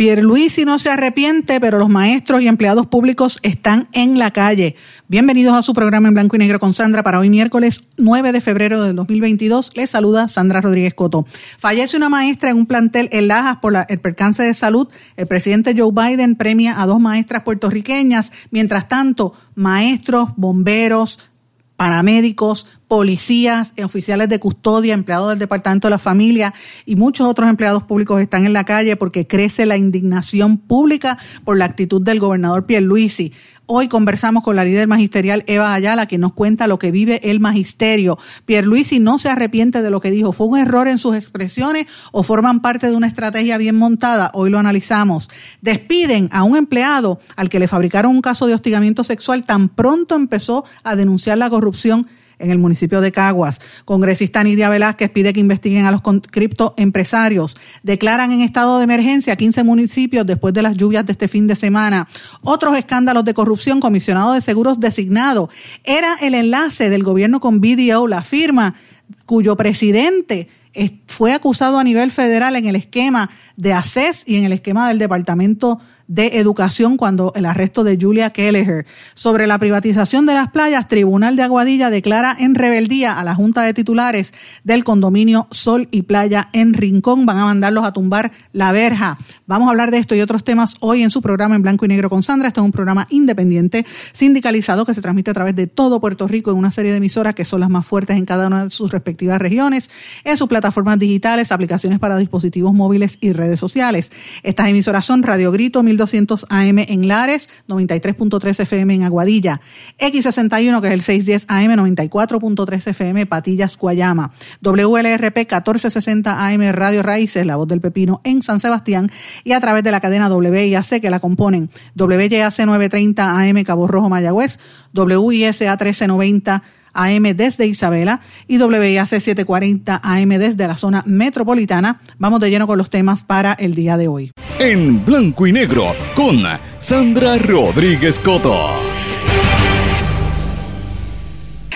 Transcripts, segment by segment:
Pierluisi no se arrepiente, pero los maestros y empleados públicos están en la calle. Bienvenidos a su programa en blanco y negro con Sandra para hoy miércoles 9 de febrero del 2022. Les saluda Sandra Rodríguez Coto. Fallece una maestra en un plantel en Lajas por el percance de salud. El presidente Joe Biden premia a dos maestras puertorriqueñas. Mientras tanto, maestros, bomberos, paramédicos, policías, oficiales de custodia, empleados del Departamento de la Familia y muchos otros empleados públicos están en la calle porque crece la indignación pública por la actitud del gobernador Pierluisi. Hoy conversamos con la líder magisterial Eva Ayala, que nos cuenta lo que vive el magisterio. Pierluisi no se arrepiente de lo que dijo. ¿Fue un error en sus expresiones o forman parte de una estrategia bien montada? Hoy lo analizamos. Despiden a un empleado al que le fabricaron un caso de hostigamiento sexual tan pronto empezó a denunciar la corrupción en el municipio de Caguas. Congresista Nidia Velázquez pide que investiguen a los criptoempresarios. Declaran en estado de emergencia 15 municipios después de las lluvias de este fin de semana. Otros escándalos de corrupción, comisionado de seguros designado. Era el enlace del gobierno con BDO, la firma cuyo presidente fue acusado a nivel federal en el esquema de ACES y en el esquema del Departamento de Educación cuando el arresto de Julia Kelleher. Sobre la privatización de las playas, Tribunal de Aguadilla declara en rebeldía a la Junta de Titulares del condominio Sol y Playa en Rincón. Van a mandarlos a tumbar la verja. Vamos a hablar de esto y otros temas hoy en su programa en blanco y negro con Sandra. Este es un programa independiente, sindicalizado, que se transmite a través de todo Puerto Rico en una serie de emisoras que son las más fuertes en cada una de sus respectivas regiones, en sus plataformas digitales, aplicaciones para dispositivos móviles y redes sociales. Estas emisoras son Radio Grito 1200 AM en Lares, 93.3 FM en Aguadilla, X61 que es el 610 AM, 94.3 FM Patillas, Guayama, WLRP 1460 AM Radio Raíces, La Voz del Pepino en San Sebastián y a través de la cadena WIAC que la componen. WYAC 930 AM Cabo Rojo Mayagüez, WISA 1390 AM desde Isabela y WIAC 740 AM desde la zona metropolitana. Vamos de lleno con los temas para el día de hoy. En blanco y negro con Sandra Rodríguez Coto.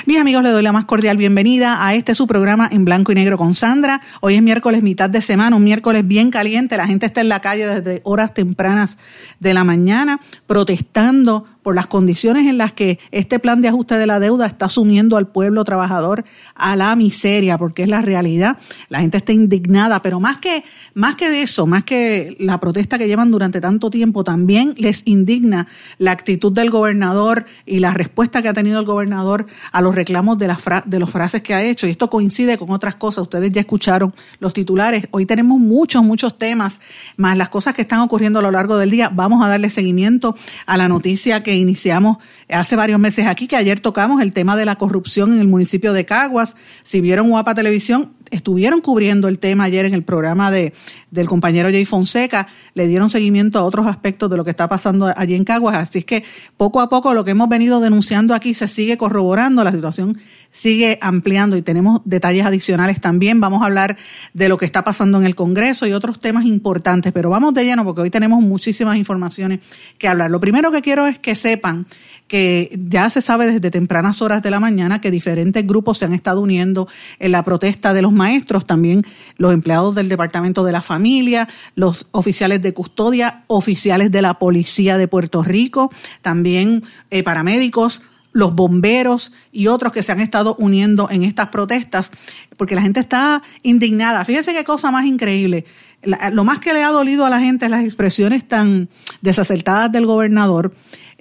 Mis amigos, les doy la más cordial bienvenida a este su programa en blanco y negro con Sandra. Hoy es miércoles, mitad de semana, un miércoles bien caliente. La gente está en la calle desde horas tempranas de la mañana protestando por las condiciones en las que este plan de ajuste de la deuda está sumiendo al pueblo trabajador a la miseria, porque es la realidad. La gente está indignada, pero más que, más que eso, más que la protesta que llevan durante tanto tiempo, también les indigna la actitud del gobernador y la respuesta que ha tenido el gobernador a los reclamos de, las de los frases que ha hecho. Y esto coincide con otras cosas. Ustedes ya escucharon los titulares. Hoy tenemos muchos, muchos temas, más las cosas que están ocurriendo a lo largo del día. Vamos a darle seguimiento a la noticia que iniciamos hace varios meses aquí, que ayer tocamos el tema de la corrupción en el municipio de Caguas. Si vieron Guapa Televisión, estuvieron cubriendo el tema ayer en el programa de, del compañero Jay Fonseca, le dieron seguimiento a otros aspectos de lo que está pasando allí en Caguas. Así es que poco a poco lo que hemos venido denunciando aquí se sigue corroborando, la situación sigue ampliando y tenemos detalles adicionales también. Vamos a hablar de lo que está pasando en el Congreso y otros temas importantes, pero vamos de lleno porque hoy tenemos muchísimas informaciones que hablar. Lo primero que quiero es que sepan que ya se sabe desde tempranas horas de la mañana que diferentes grupos se han estado uniendo en la protesta de los maestros, también los empleados del Departamento de la Familia, los oficiales de custodia, oficiales de la Policía de Puerto Rico, también eh, paramédicos, los bomberos y otros que se han estado uniendo en estas protestas, porque la gente está indignada. Fíjese qué cosa más increíble. lo más que le ha dolido a la gente es las expresiones tan desacertadas del gobernador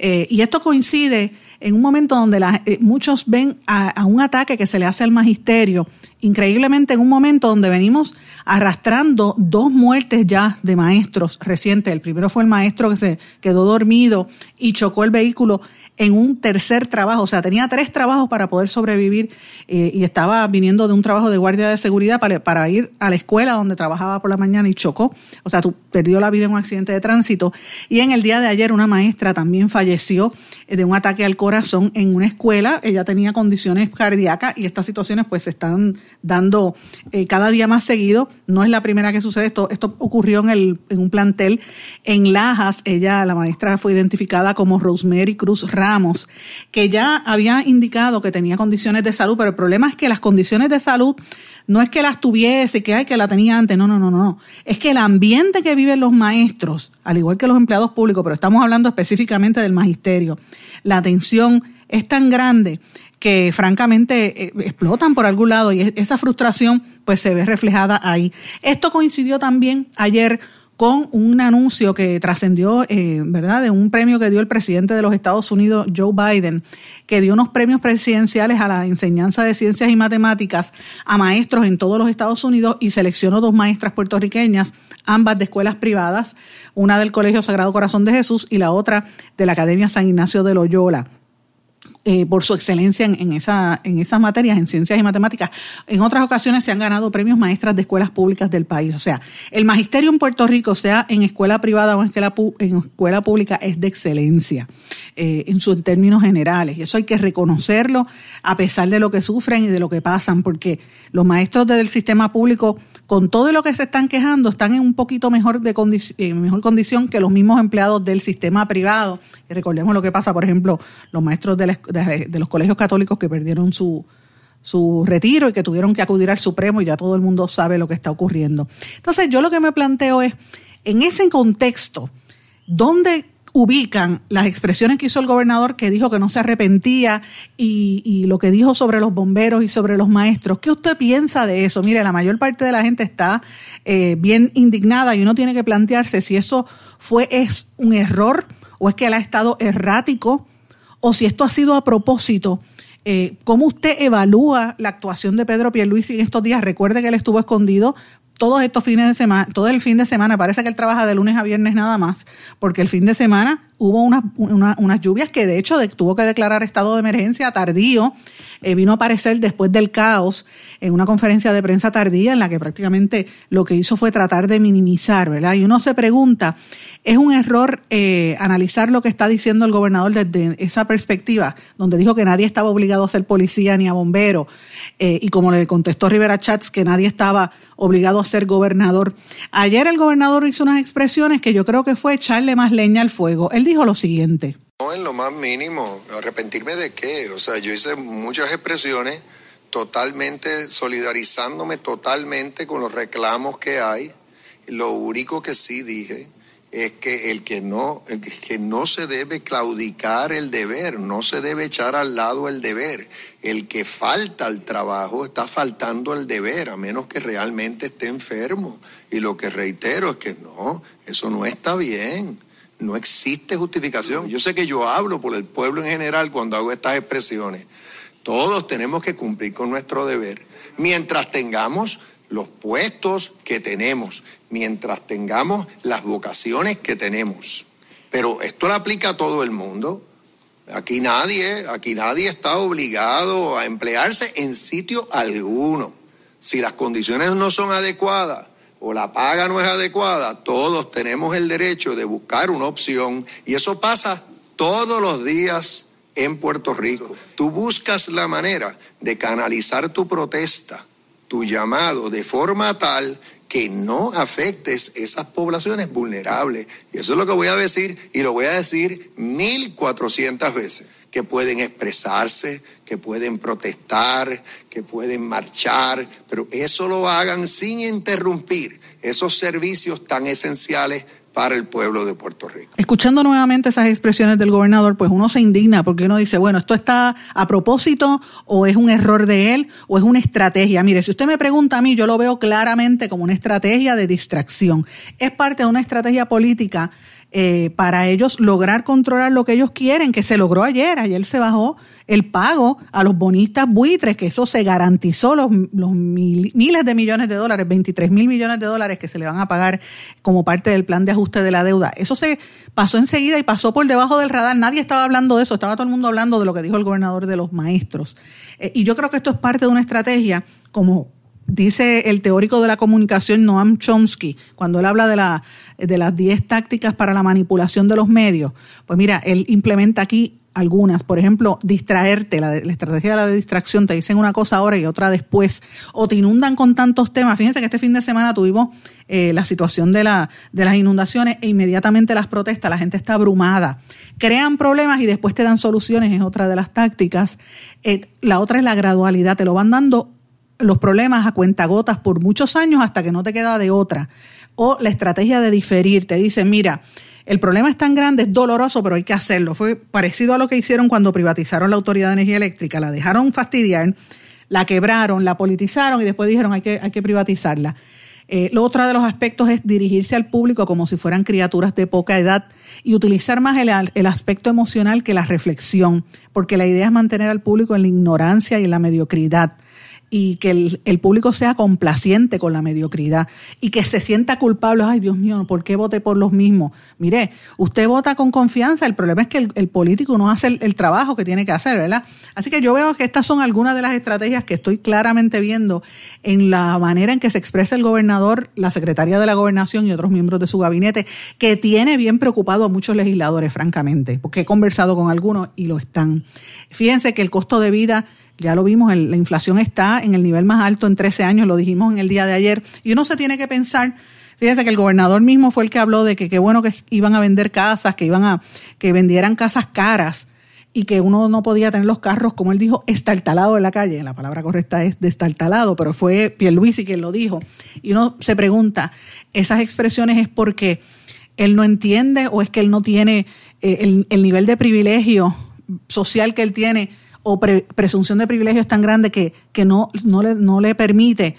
eh, y esto coincide en un momento donde eh, muchos ven a, un ataque que se le hace al magisterio, increíblemente en un momento donde venimos arrastrando dos muertes ya de maestros recientes. El primero fue el maestro que se quedó dormido y chocó el vehículo en un tercer trabajo, o sea, tenía tres trabajos para poder sobrevivir eh, y estaba viniendo de un trabajo de guardia de seguridad para, ir a la escuela donde trabajaba por la mañana y chocó, o sea, perdió la vida en un accidente de tránsito. Y en el día de ayer una maestra también falleció de un ataque al corazón en una escuela, ella tenía condiciones cardíacas y estas situaciones pues se están dando eh, cada día más seguido, no es la primera que sucede, esto, esto ocurrió en, el, en un plantel en Lajas, ella, la maestra fue identificada como Rosemary Cruz Ramos, que ya había indicado que tenía condiciones de salud, pero el problema es que las condiciones de salud no es que las tuviese, que hay que la tenía antes, no, no, no, no. Es que el ambiente que viven los maestros, al igual que los empleados públicos, pero estamos hablando específicamente del magisterio, la tensión es tan grande que francamente eh, explotan por algún lado y esa frustración pues se ve reflejada ahí. Esto coincidió también ayer con un anuncio que trascendió, eh, ¿verdad?, de un premio que dio el presidente de los Estados Unidos, Joe Biden, que dio unos premios presidenciales a la enseñanza de ciencias y matemáticas a maestros en todos los Estados Unidos y seleccionó dos maestras puertorriqueñas, ambas de escuelas privadas, una del Colegio Sagrado Corazón de Jesús y la otra de la Academia San Ignacio de Loyola. Eh, por su excelencia en, esa, en esas materias, en ciencias y matemáticas. En otras ocasiones se han ganado premios maestras de escuelas públicas del país. O sea, el magisterio en Puerto Rico, sea en escuela privada o en escuela, en escuela pública, es de excelencia eh, en sus términos generales. Y eso hay que reconocerlo a pesar de lo que sufren y de lo que pasan, porque los maestros del sistema público con todo lo que se están quejando, están en un poquito mejor, de mejor condición que los mismos empleados del sistema privado. Y recordemos lo que pasa, por ejemplo, los maestros de, los colegios católicos que perdieron su, su retiro y que tuvieron que acudir al Supremo y ya todo el mundo sabe lo que está ocurriendo. Entonces, yo lo que me planteo es, en ese contexto, ¿dónde ubican las expresiones que hizo el gobernador que dijo que no se arrepentía y, lo que dijo sobre los bomberos y sobre los maestros. ¿Qué usted piensa de eso? Mire, la mayor parte de la gente está eh, bien indignada y uno tiene que plantearse si eso fue es un error o es que él ha estado errático o si esto ha sido a propósito. Eh, ¿Cómo usted evalúa la actuación de Pedro Pierluisi en estos días? Recuerde que él estuvo escondido todos estos fines de semana, todo el fin de semana, parece que él trabaja de lunes a viernes nada más, porque el fin de semana hubo unas lluvias que de hecho tuvo que declarar estado de emergencia tardío, eh, vino a aparecer después del caos en una conferencia de prensa tardía en la que prácticamente lo que hizo fue tratar de minimizar, ¿verdad? Y uno se pregunta, ¿es un error eh, analizar lo que está diciendo el gobernador desde esa perspectiva, donde dijo que nadie estaba obligado a ser policía ni a bombero, eh, y como le contestó Rivera Chats, que nadie estaba obligado a ser gobernador. Ayer el gobernador hizo unas expresiones que yo creo que fue echarle más leña al fuego. Él dijo lo siguiente. No, en lo más mínimo. ¿Arrepentirme de qué? O sea, yo hice muchas expresiones totalmente solidarizándome totalmente con los reclamos que hay. Lo único que sí dije es que el que no, el que no se debe claudicar el deber, no se debe echar al lado el deber. El que falta al trabajo está faltando el deber, a menos que realmente esté enfermo. Y lo que reitero es que no, eso no está bien. No existe justificación. Yo sé que yo hablo por el pueblo en general cuando hago estas expresiones. Todos tenemos que cumplir con nuestro deber. Mientras tengamos los puestos que tenemos, mientras tengamos las vocaciones que tenemos. Pero esto lo aplica a todo el mundo. Aquí nadie, aquí nadie está obligado a emplearse en sitio alguno. Si las condiciones no son adecuadas o la paga no es adecuada, todos tenemos el derecho de buscar una opción y eso pasa todos los días en Puerto Rico. Tú buscas la manera de canalizar tu protesta tu llamado de forma tal que no afectes esas poblaciones vulnerables. Y eso es lo que voy a decir y lo voy a decir mil cuatrocientas veces, que pueden expresarse, que pueden protestar, que pueden marchar, pero eso lo hagan sin interrumpir esos servicios tan esenciales para el pueblo de Puerto Rico. Escuchando nuevamente esas expresiones del gobernador, pues uno se indigna porque uno dice, bueno, ¿esto está a propósito o es un error de él o es una estrategia? Mire, si usted me pregunta a mí, yo lo veo claramente como una estrategia de distracción. Es parte de una estrategia política eh, para ellos lograr controlar lo que ellos quieren, que se logró ayer. Ayer se bajó el pago a los bonistas buitres, que eso se garantizó los, miles de millones de dólares, 23 mil millones de dólares que se le van a pagar como parte del plan de ajuste de la deuda. Eso se pasó enseguida y pasó por debajo del radar. Nadie estaba hablando de eso, estaba todo el mundo hablando de lo que dijo el gobernador de los maestros. Eh, y yo creo que esto es parte de una estrategia como dice el teórico de la comunicación Noam Chomsky, cuando él habla de, la, de las 10 tácticas para la manipulación de los medios, pues mira, él implementa aquí algunas, por ejemplo, distraerte, la, estrategia de la distracción, te dicen una cosa ahora y otra después, o te inundan con tantos temas. Fíjense que este fin de semana tuvimos eh, la situación de, la, de las inundaciones e inmediatamente las protestas, la gente está abrumada. Crean problemas y después te dan soluciones, es otra de las tácticas. Eh, la otra es la gradualidad, te lo van dando los problemas a cuentagotas por muchos años hasta que no te queda de otra. O la estrategia de diferir, te dicen, mira, el problema es tan grande, es doloroso, pero hay que hacerlo. Fue parecido a lo que hicieron cuando privatizaron la Autoridad de Energía Eléctrica, la dejaron fastidiar, la quebraron, la politizaron y después dijeron hay que, hay que privatizarla. Eh, lo otro de los aspectos es dirigirse al público como si fueran criaturas de poca edad y utilizar más el, el, aspecto emocional que la reflexión, porque la idea es mantener al público en la ignorancia y en la mediocridad y que el, público sea complaciente con la mediocridad y que se sienta culpable, ay Dios mío, ¿por qué voté por los mismos? Mire, usted vota con confianza, el problema es que el, político no hace el, trabajo que tiene que hacer, ¿verdad? Así que yo veo que estas son algunas de las estrategias que estoy claramente viendo en la manera en que se expresa el gobernador, la secretaria de la gobernación y otros miembros de su gabinete, que tiene bien preocupado a muchos legisladores, francamente, porque he conversado con algunos y lo están. Fíjense que el costo de vida ya lo vimos, la inflación está en el nivel más alto en 13 años, lo dijimos en el día de ayer, y uno se tiene que pensar, fíjense que el gobernador mismo fue el que habló de que qué bueno que iban a vender casas, que iban a, que vendieran casas caras y que uno no podía tener los carros, como él dijo, estartalado en la calle. La palabra correcta es destartalado, pero fue Pierluisi quien lo dijo. Y uno se pregunta, ¿esas expresiones es porque él no entiende o es que él no tiene eh, el, el nivel de privilegio social que él tiene o presunción de privilegio es tan grande que, que no, no, le, no le permite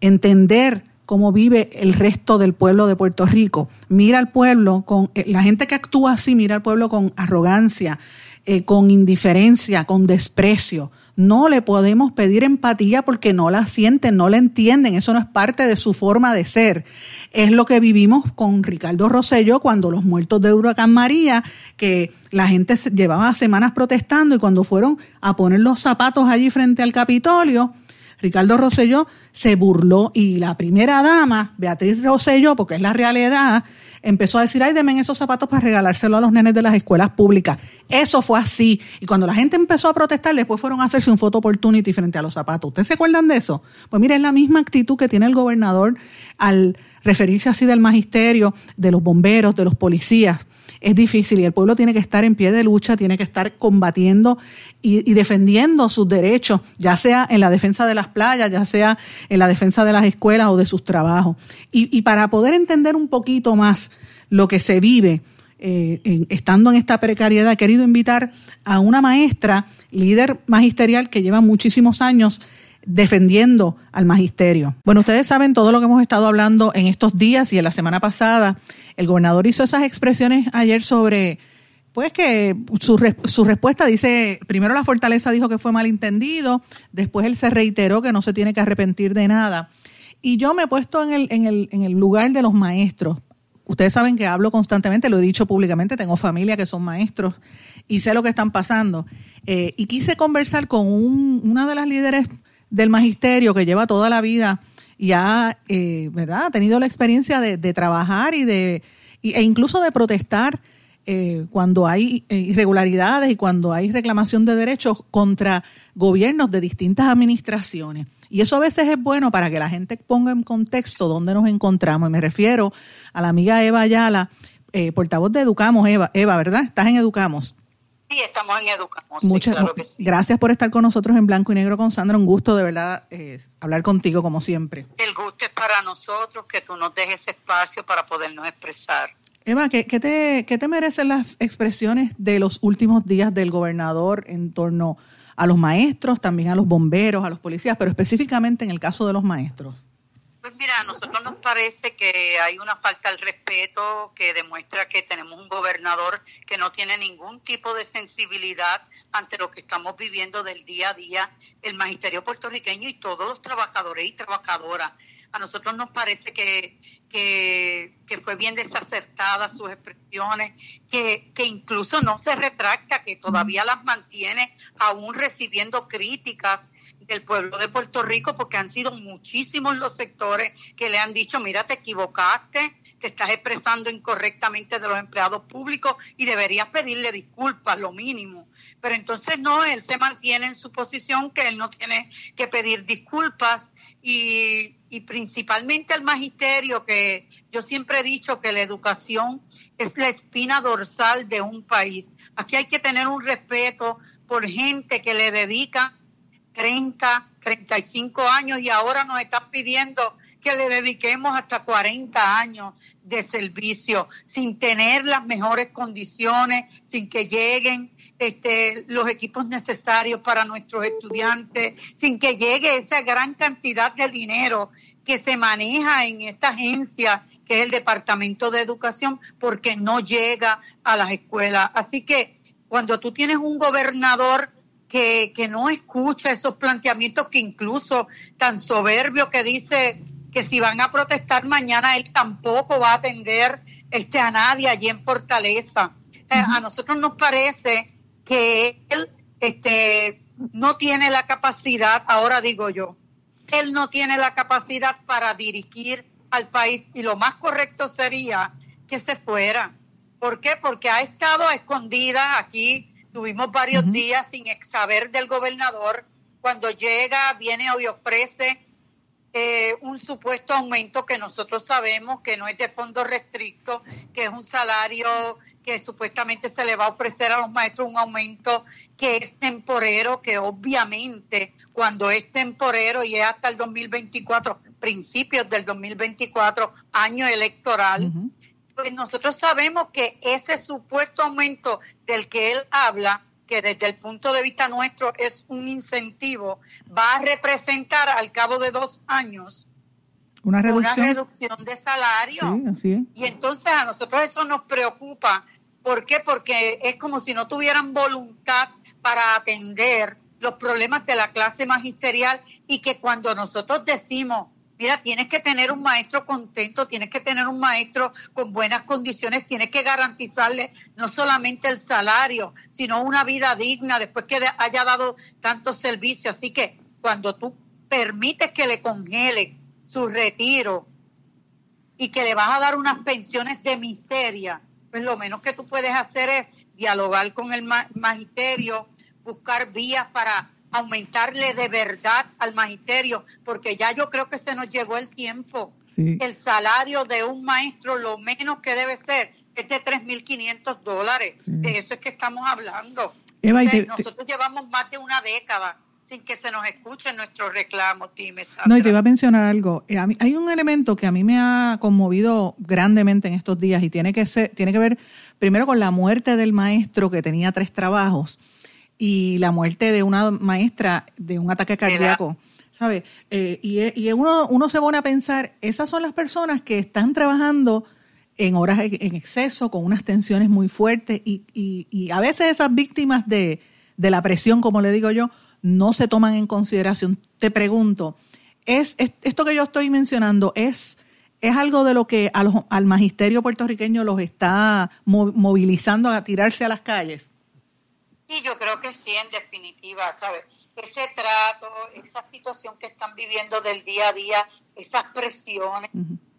entender cómo vive el resto del pueblo de Puerto Rico. Mira al pueblo con eh, la gente que actúa así, mira al pueblo con arrogancia, eh, con indiferencia, con desprecio. No le podemos pedir empatía porque no la sienten, no la entienden, eso no es parte de su forma de ser. Es lo que vivimos con Ricardo Rosselló cuando los muertos de Huracán María, que la gente llevaba semanas protestando y cuando fueron a poner los zapatos allí frente al Capitolio, Ricardo Rosselló se burló y la primera dama, Beatriz Rosselló, porque es la realidad, empezó a decir, ay, denme esos zapatos para regalárselo a los nenes de las escuelas públicas. Eso fue así. Y cuando la gente empezó a protestar, después fueron a hacerse un photo opportunity frente a los zapatos. ¿Ustedes se acuerdan de eso? Pues mire, es la misma actitud que tiene el gobernador al referirse así del magisterio, de los bomberos, de los policías es difícil y el pueblo tiene que estar en pie de lucha, tiene que estar combatiendo y, defendiendo sus derechos, ya sea en la defensa de las playas, ya sea en la defensa de las escuelas o de sus trabajos. Y, para poder entender un poquito más lo que se vive eh, estando en esta precariedad, he querido invitar a una maestra, líder magisterial que lleva muchísimos años defendiendo al magisterio. Bueno, ustedes saben todo lo que hemos estado hablando en estos días y en la semana pasada. El gobernador hizo esas expresiones ayer sobre, pues que su, su respuesta dice, primero la fortaleza dijo que fue malentendido, después él se reiteró que no se tiene que arrepentir de nada. Y yo me he puesto en el, en el, en el lugar de los maestros. Ustedes saben que hablo constantemente, lo he dicho públicamente, tengo familia que son maestros y sé lo que están pasando. Eh, y quise conversar con un, una de las líderes del magisterio que lleva toda la vida y ha, eh, ¿verdad? ha tenido la experiencia de, trabajar y de, e incluso de protestar eh, cuando hay eh, irregularidades y cuando hay reclamación de derechos contra gobiernos de distintas administraciones. Y eso a veces es bueno para que la gente ponga en contexto dónde nos encontramos. Y me refiero a la amiga Eva Ayala, portavoz de Educamos, Eva. Eva, ¿verdad? Estás en Educamos. Sí, estamos en Educamos. Muchas gracias por estar con nosotros en Blanco y Negro con Sandra. Un gusto de verdad eh, hablar contigo como siempre. El gusto es para nosotros que tú nos dejes espacio para podernos expresar. Eva, ¿qué, te, ¿qué te merecen las expresiones de los últimos días del gobernador en torno a los maestros, también a los bomberos, a los policías, pero específicamente en el caso de los maestros? Pues mira, a nosotros nos parece que hay una falta de respeto que demuestra que tenemos un gobernador que no tiene ningún tipo de sensibilidad ante lo que estamos viviendo del día a día, el magisterio puertorriqueño y todos los trabajadores y trabajadoras. A nosotros nos parece que, que, fue bien desacertada sus expresiones, que, que incluso no se retracta, que todavía las mantiene aún recibiendo críticas del pueblo de Puerto Rico, porque han sido muchísimos los sectores que le han dicho, mira, te equivocaste, te estás expresando incorrectamente de los empleados públicos y deberías pedirle disculpas, lo mínimo. Pero entonces no, él se mantiene en su posición que él no tiene que pedir disculpas y, y principalmente al magisterio, que yo siempre he dicho que la educación es la espina dorsal de un país. Aquí hay que tener un respeto por gente que le dedica 30, 35 años y ahora nos están pidiendo que le dediquemos hasta 40 años de servicio sin tener las mejores condiciones, sin que lleguen este, los equipos necesarios para nuestros estudiantes, sin que llegue esa gran cantidad de dinero que se maneja en esta agencia que es el Departamento de Educación, porque no llega a las escuelas. Así que cuando tú tienes un gobernador que, que no escucha esos planteamientos que incluso tan soberbio que dice que si van a protestar mañana él tampoco va a atender este a nadie allí en Fortaleza. Eh, a nosotros nos parece que él este no tiene la capacidad, ahora digo yo, él no tiene la capacidad para dirigir al país y lo más correcto sería que se fuera. ¿Por qué? Porque ha estado escondida aquí Tuvimos varios días sin saber del gobernador. Cuando llega, viene y ofrece eh, un supuesto aumento que nosotros sabemos que no es de fondo restricto, que es un salario que supuestamente se le va a ofrecer a los maestros un aumento que es temporero, que obviamente cuando es temporero y es hasta el 2024, principios del 2024, año electoral, pues nosotros sabemos que ese supuesto aumento del que él habla, que desde el punto de vista nuestro es un incentivo, va a representar al cabo de dos años una reducción, de salario. Y entonces a nosotros eso nos preocupa. ¿Por qué? Porque es como si no tuvieran voluntad para atender los problemas de la clase magisterial y que cuando nosotros decimos Mira, tienes que tener un maestro contento, tienes que tener un maestro con buenas condiciones, tienes que garantizarle no solamente el salario, sino una vida digna después que haya dado tantos servicios. Así que cuando tú permites que le congele su retiro y que le vas a dar unas pensiones de miseria, pues lo menos que tú puedes hacer es dialogar con el magisterio, buscar vías para aumentarle de verdad al magisterio, porque ya yo creo que se nos llegó el tiempo. El salario de un maestro, lo menos que debe ser, es de 3.500 dólares. De eso es que estamos hablando. nosotros llevamos más de una década sin que se nos escuche nuestro reclamo, Times. No, y te iba a mencionar algo. Eh, hay un elemento que a mí me ha conmovido grandemente en estos días y tiene que, ser, tiene que ver primero con la muerte del maestro que tenía tres trabajos y la muerte de una maestra de un ataque cardíaco. ¿Sabes? Eh, y, y uno, uno se pone a pensar, esas son las personas que están trabajando en horas en exceso, con unas tensiones muy fuertes, y, y, y a veces esas víctimas de, de, la presión, como le digo yo, no se toman en consideración. Te pregunto, ¿es, esto que yo estoy mencionando es, es algo de lo que al magisterio puertorriqueño los está movilizando a tirarse a las calles? Sí, yo creo que sí, en definitiva, ¿sabes? Ese trato, esa situación que están viviendo del día a día, esas presiones,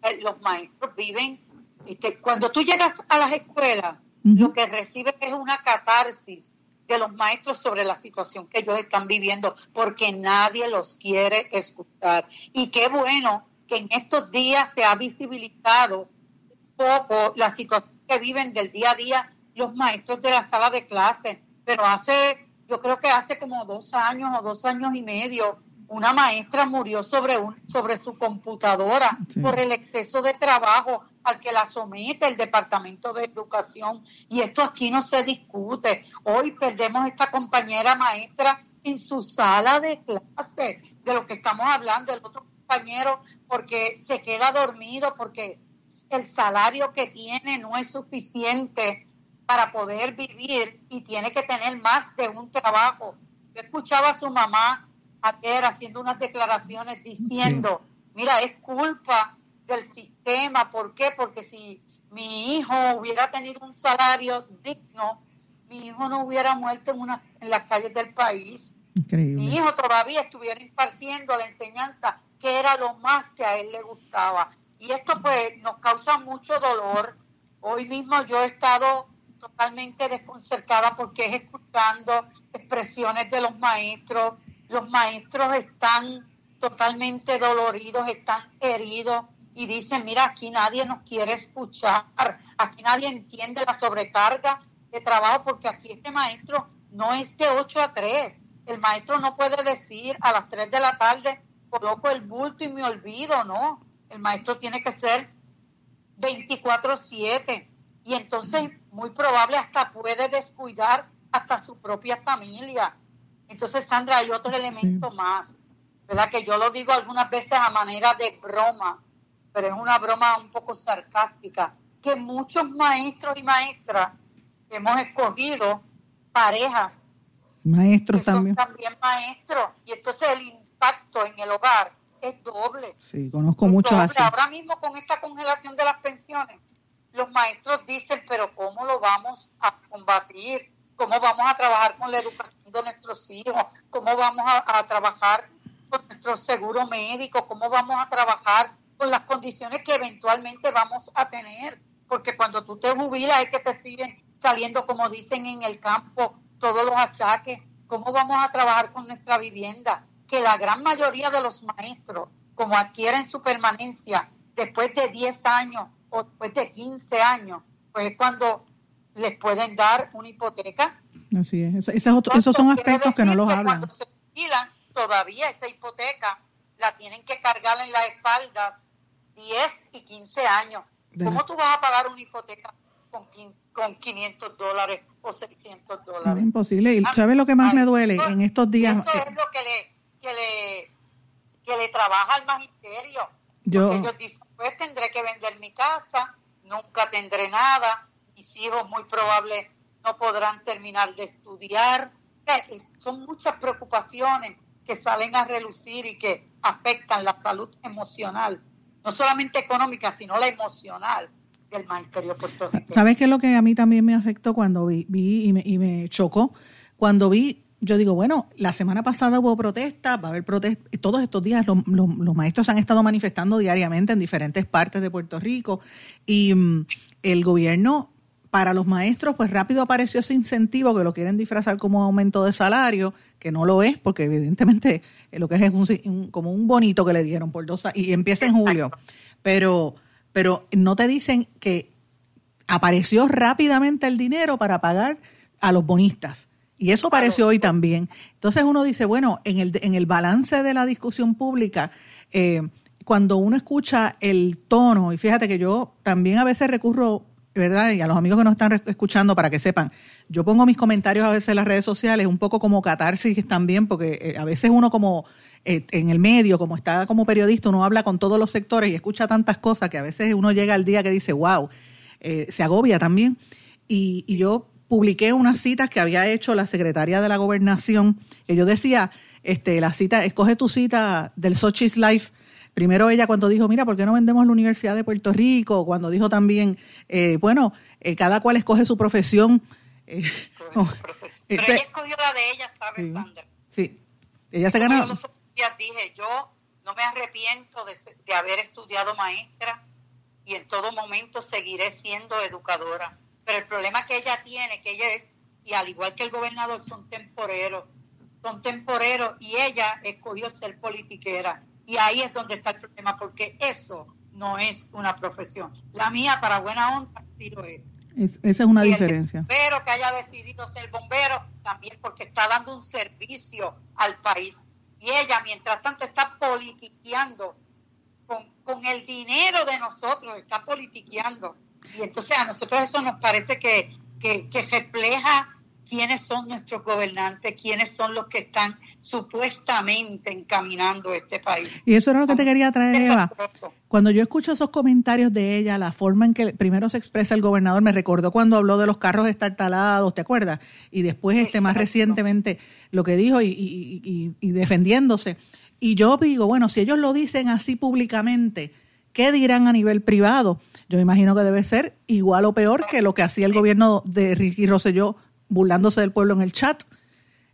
eh, los maestros viven. Este, cuando tú llegas a las escuelas, lo que recibes es una catarsis de los maestros sobre la situación que ellos están viviendo, porque nadie los quiere escuchar. Y qué bueno que en estos días se ha visibilizado un poco la situación que viven del día a día los maestros de la sala de clases pero hace, yo creo que hace como dos años o dos años y medio, una maestra murió sobre, un, sobre su computadora por el exceso de trabajo al que la somete el Departamento de Educación. Y esto aquí no se discute. Hoy perdemos esta compañera maestra en su sala de clase, de lo que estamos hablando. El otro compañero porque se queda dormido, porque el salario que tiene no es suficiente para poder vivir y tiene que tener más de un trabajo. Yo escuchaba a su mamá ayer haciendo unas declaraciones diciendo, mira, es culpa del sistema. ¿Por qué? Porque si mi hijo hubiera tenido un salario digno, mi hijo no hubiera muerto en, una, en las calles del país. Mi hijo todavía estuviera impartiendo la enseñanza que era lo más que a él le gustaba. Y esto pues nos causa mucho dolor. Hoy mismo yo he estado totalmente desconcertada porque es escuchando expresiones de los maestros. Los maestros están totalmente doloridos, están heridos y dicen, mira, aquí nadie nos quiere escuchar, aquí nadie entiende la sobrecarga de trabajo porque aquí este maestro no es de 8 a 3. El maestro no puede decir a las 3 de la tarde, coloco el bulto y me olvido, no. El maestro tiene que ser 24/7 y entonces muy probable hasta puede descuidar hasta su propia familia. Entonces, Sandra, hay otro elemento más, ¿verdad? Que yo lo digo algunas veces a manera de broma, pero es una broma un poco sarcástica, que muchos maestros y maestras hemos escogido parejas. Maestros también. también maestros. Y entonces el impacto en el hogar es doble. Sí, conozco muchos así. Ahora mismo con esta congelación de las pensiones, los maestros dicen, pero ¿cómo lo vamos a combatir? ¿Cómo vamos a trabajar con la educación de nuestros hijos? ¿Cómo vamos a, trabajar con nuestro seguro médico? ¿Cómo vamos a trabajar con las condiciones que eventualmente vamos a tener? Porque cuando tú te jubilas es que te siguen saliendo, como dicen en el campo, todos los achaques. ¿Cómo vamos a trabajar con nuestra vivienda? Que la gran mayoría de los maestros, como adquieren su permanencia después de 10 años o después de 15 años, pues es cuando les pueden dar una hipoteca. Así es, esos son aspectos que no los hablan. Cuando se jubilan, todavía esa hipoteca la tienen que cargar en las espaldas 10 y 15 años. ¿Cómo tú vas a pagar una hipoteca con, con 500 dólares o 600 dólares? Es imposible. ¿Y ah, sabes lo que más me duele en estos días? Eso es lo que le, que le, que le trabaja al magisterio. Yo, ellos dicen, tendré que vender mi casa, nunca tendré nada, mis hijos muy probable no podrán terminar de estudiar. Eh, son muchas preocupaciones que salen a relucir y que afectan la salud emocional, no solamente económica, sino la emocional del magisterio puertorriqueño. ¿Sabes qué es lo que a mí también me afectó cuando vi, y me chocó? Cuando vi yo digo, bueno, la semana pasada hubo protestas, va a haber protestas, todos estos días los, los, maestros han estado manifestando diariamente en diferentes partes de Puerto Rico y mm, el gobierno para los maestros pues rápido apareció ese incentivo que lo quieren disfrazar como aumento de salario, que no lo es porque evidentemente lo que es es un, como un bonito que le dieron por dos y empieza en julio, pero, pero no te dicen que apareció rápidamente el dinero para pagar a los bonistas y eso apareció hoy también. Entonces uno dice, bueno, en el, en el balance de la discusión pública, eh, cuando uno escucha el tono, y fíjate que yo también a veces recurro, ¿verdad? Y a los amigos que nos están escuchando para que sepan, yo pongo mis comentarios a veces en las redes sociales un poco como catarsis también, porque eh, a veces uno como eh, en el medio, como está como periodista, uno habla con todos los sectores y escucha tantas cosas que a veces uno llega al día que dice, wow, se agobia también. Y, y yo publiqué unas citas que había hecho la secretaria de la gobernación, que yo decía, este, la cita, escoge tu cita del Sochi's Life. Primero ella cuando dijo, mira, ¿por qué no vendemos la Universidad de Puerto Rico? Cuando dijo también, eh, bueno, eh, cada cual escoge su profesión. Eh, Pero ella escogió la de ella, ¿sabes, sí, Sandra? Sí, ella se ganó. Yo los días dije, yo no me arrepiento de, de haber estudiado maestra y en todo momento seguiré siendo educadora pero el problema que ella tiene, que ella es, y al igual que el gobernador, son temporeros, son temporeros y ella escogió ser politiquera. Y ahí es donde está el problema, porque eso no es una profesión. La mía, para buena onda, sí lo es. esa es una diferencia. Pero que haya decidido ser bombero, también porque está dando un servicio al país. Y ella, mientras tanto, está politiqueando con, con el dinero de nosotros, está politiqueando y entonces a nosotros eso nos parece que, refleja quiénes son nuestros gobernantes, quiénes son los que están supuestamente encaminando este país. Y eso era lo que te quería traer, Eva. Cuando yo escucho esos comentarios de ella, la forma en que primero se expresa el gobernador, me recordó cuando habló de los carros estartalados, ¿te acuerdas? Y después, este más recientemente, lo que dijo y, y defendiéndose. Y yo digo, bueno, si ellos lo dicen así públicamente, ¿qué dirán a nivel privado? Yo imagino que debe ser igual o peor que lo que hacía el gobierno de Ricky Rosselló burlándose del pueblo en el chat.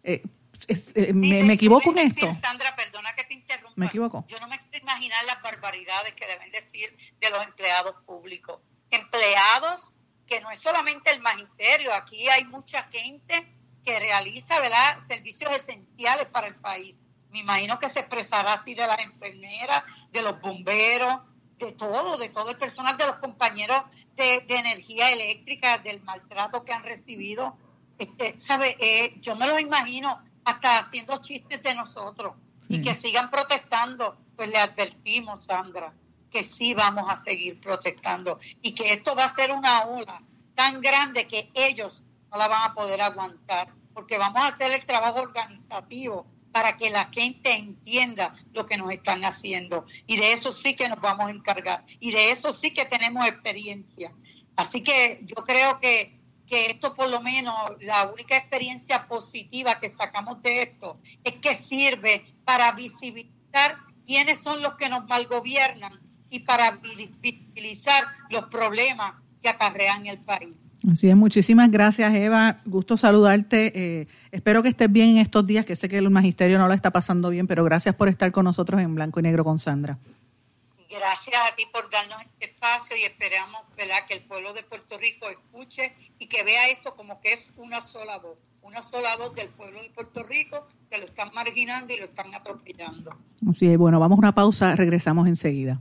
Eh, eh, me, equivoco en esto? Sandra, perdona que te interrumpa. Me equivoco. Yo no me quiero imaginar las barbaridades que deben decir de los empleados públicos. Empleados que no es solamente el magisterio, aquí hay mucha gente que realiza ¿verdad? servicios esenciales para el país. Me imagino que se expresará así de las enfermeras, de los bomberos, de todo, de todo el personal, de los compañeros de, de energía eléctrica, del maltrato que han recibido. Este, ¿sabe? Eh, yo me lo imagino hasta haciendo chistes de nosotros y que sigan protestando, pues le advertimos, Sandra, que sí vamos a seguir protestando y que esto va a ser una ola tan grande que ellos no la van a poder aguantar, porque vamos a hacer el trabajo organizativo para que la gente entienda lo que nos están haciendo. Y de eso sí que nos vamos a encargar. Y de eso sí que tenemos experiencia. Así que yo creo que que esto por lo menos, la única experiencia positiva que sacamos de esto es que sirve para visibilizar quiénes son los que nos malgobiernan y para visibilizar los problemas que acarrean el país. Así es, muchísimas gracias Eva, gusto saludarte, eh, espero que estés bien en estos días, que sé que el magisterio no lo está pasando bien, pero gracias por estar con nosotros en Blanco y Negro con Sandra. Gracias a ti por darnos este espacio y esperamos ¿verdad? que el pueblo de Puerto Rico escuche y que vea esto como que es una sola voz, una sola voz del pueblo de Puerto Rico que lo están marginando y lo están atropellando. Así es, bueno, vamos a una pausa, regresamos enseguida.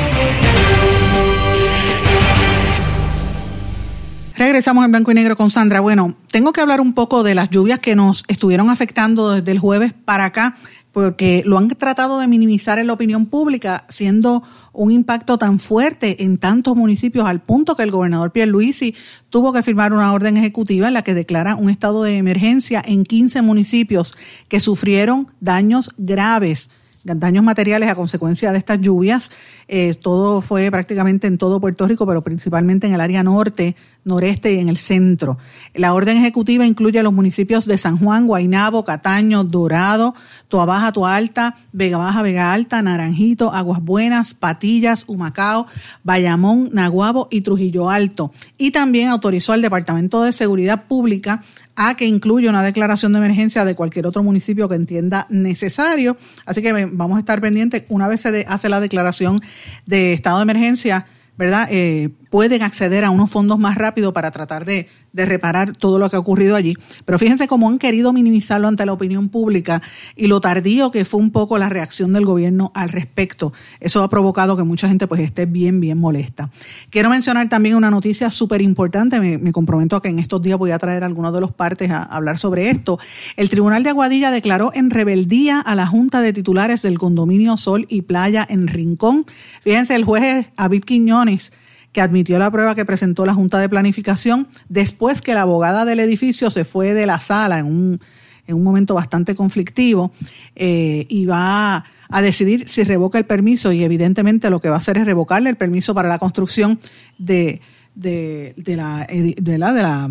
Regresamos en blanco y negro con Sandra. Bueno, tengo que hablar un poco de las lluvias que nos estuvieron afectando desde el jueves para acá porque lo han tratado de minimizar en la opinión pública, siendo un impacto tan fuerte en tantos municipios al punto que el gobernador Pierluisi tuvo que firmar una orden ejecutiva en la que declara un estado de emergencia en 15 municipios que sufrieron daños graves daños materiales a consecuencia de estas lluvias. Eh, todo fue prácticamente en todo Puerto Rico, pero principalmente en el área norte, noreste y en el centro. La orden ejecutiva incluye los municipios de San Juan, Guainabo, Cataño, Dorado, Toabaja, Alta, Vega Baja, Vega Alta, Naranjito, Aguas Buenas, Patillas, Humacao, Bayamón, Naguabo y Trujillo Alto. Y también autorizó al Departamento de Seguridad Pública a que incluya una declaración de emergencia de cualquier otro municipio que entienda necesario. Así que vamos a estar pendientes. Una vez se hace la declaración de estado de emergencia, ¿verdad? Eh, pueden acceder a unos fondos más rápido para tratar de, reparar todo lo que ha ocurrido allí. Pero fíjense cómo han querido minimizarlo ante la opinión pública y lo tardío que fue un poco la reacción del gobierno al respecto. Eso ha provocado que mucha gente pues esté bien, bien molesta. Quiero mencionar también una noticia súper importante. Me, comprometo a que en estos días voy a traer a algunos de los partes a, hablar sobre esto. El Tribunal de Aguadilla declaró en rebeldía a la Junta de Titulares del Condominio Sol y Playa en Rincón. Fíjense, el juez David Quiñones que admitió la prueba que presentó la Junta de Planificación después que la abogada del edificio se fue de la sala en un, en un momento bastante conflictivo eh, y va a decidir si revoca el permiso y evidentemente lo que va a hacer es revocarle el permiso para la construcción de, de, de la, de la,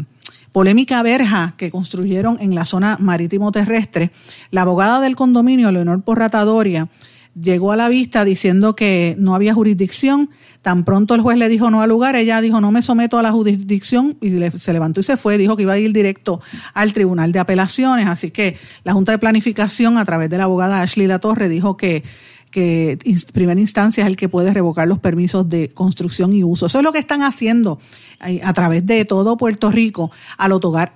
polémica verja que construyeron en la zona marítimo terrestre. La abogada del condominio, Leonor Porratadoria, llegó a la vista diciendo que no había jurisdicción. Tan pronto el juez le dijo no al lugar, ella dijo no me someto a la jurisdicción y se levantó y se fue. Dijo que iba a ir directo al Tribunal de Apelaciones. Así que la Junta de Planificación, a través de la abogada Ashley La Torre, dijo que que en primera instancia es el que puede revocar los permisos de construcción y uso. Eso es lo que están haciendo a través de todo Puerto Rico al otorgar,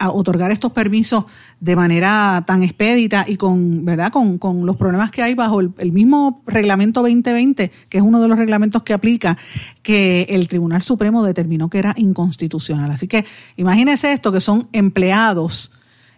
estos permisos de manera tan expedita y con, ¿verdad? con, con los problemas que hay bajo el, mismo reglamento 2020, que es uno de los reglamentos que aplica, que el Tribunal Supremo determinó que era inconstitucional. Así que imagínense esto, que son empleados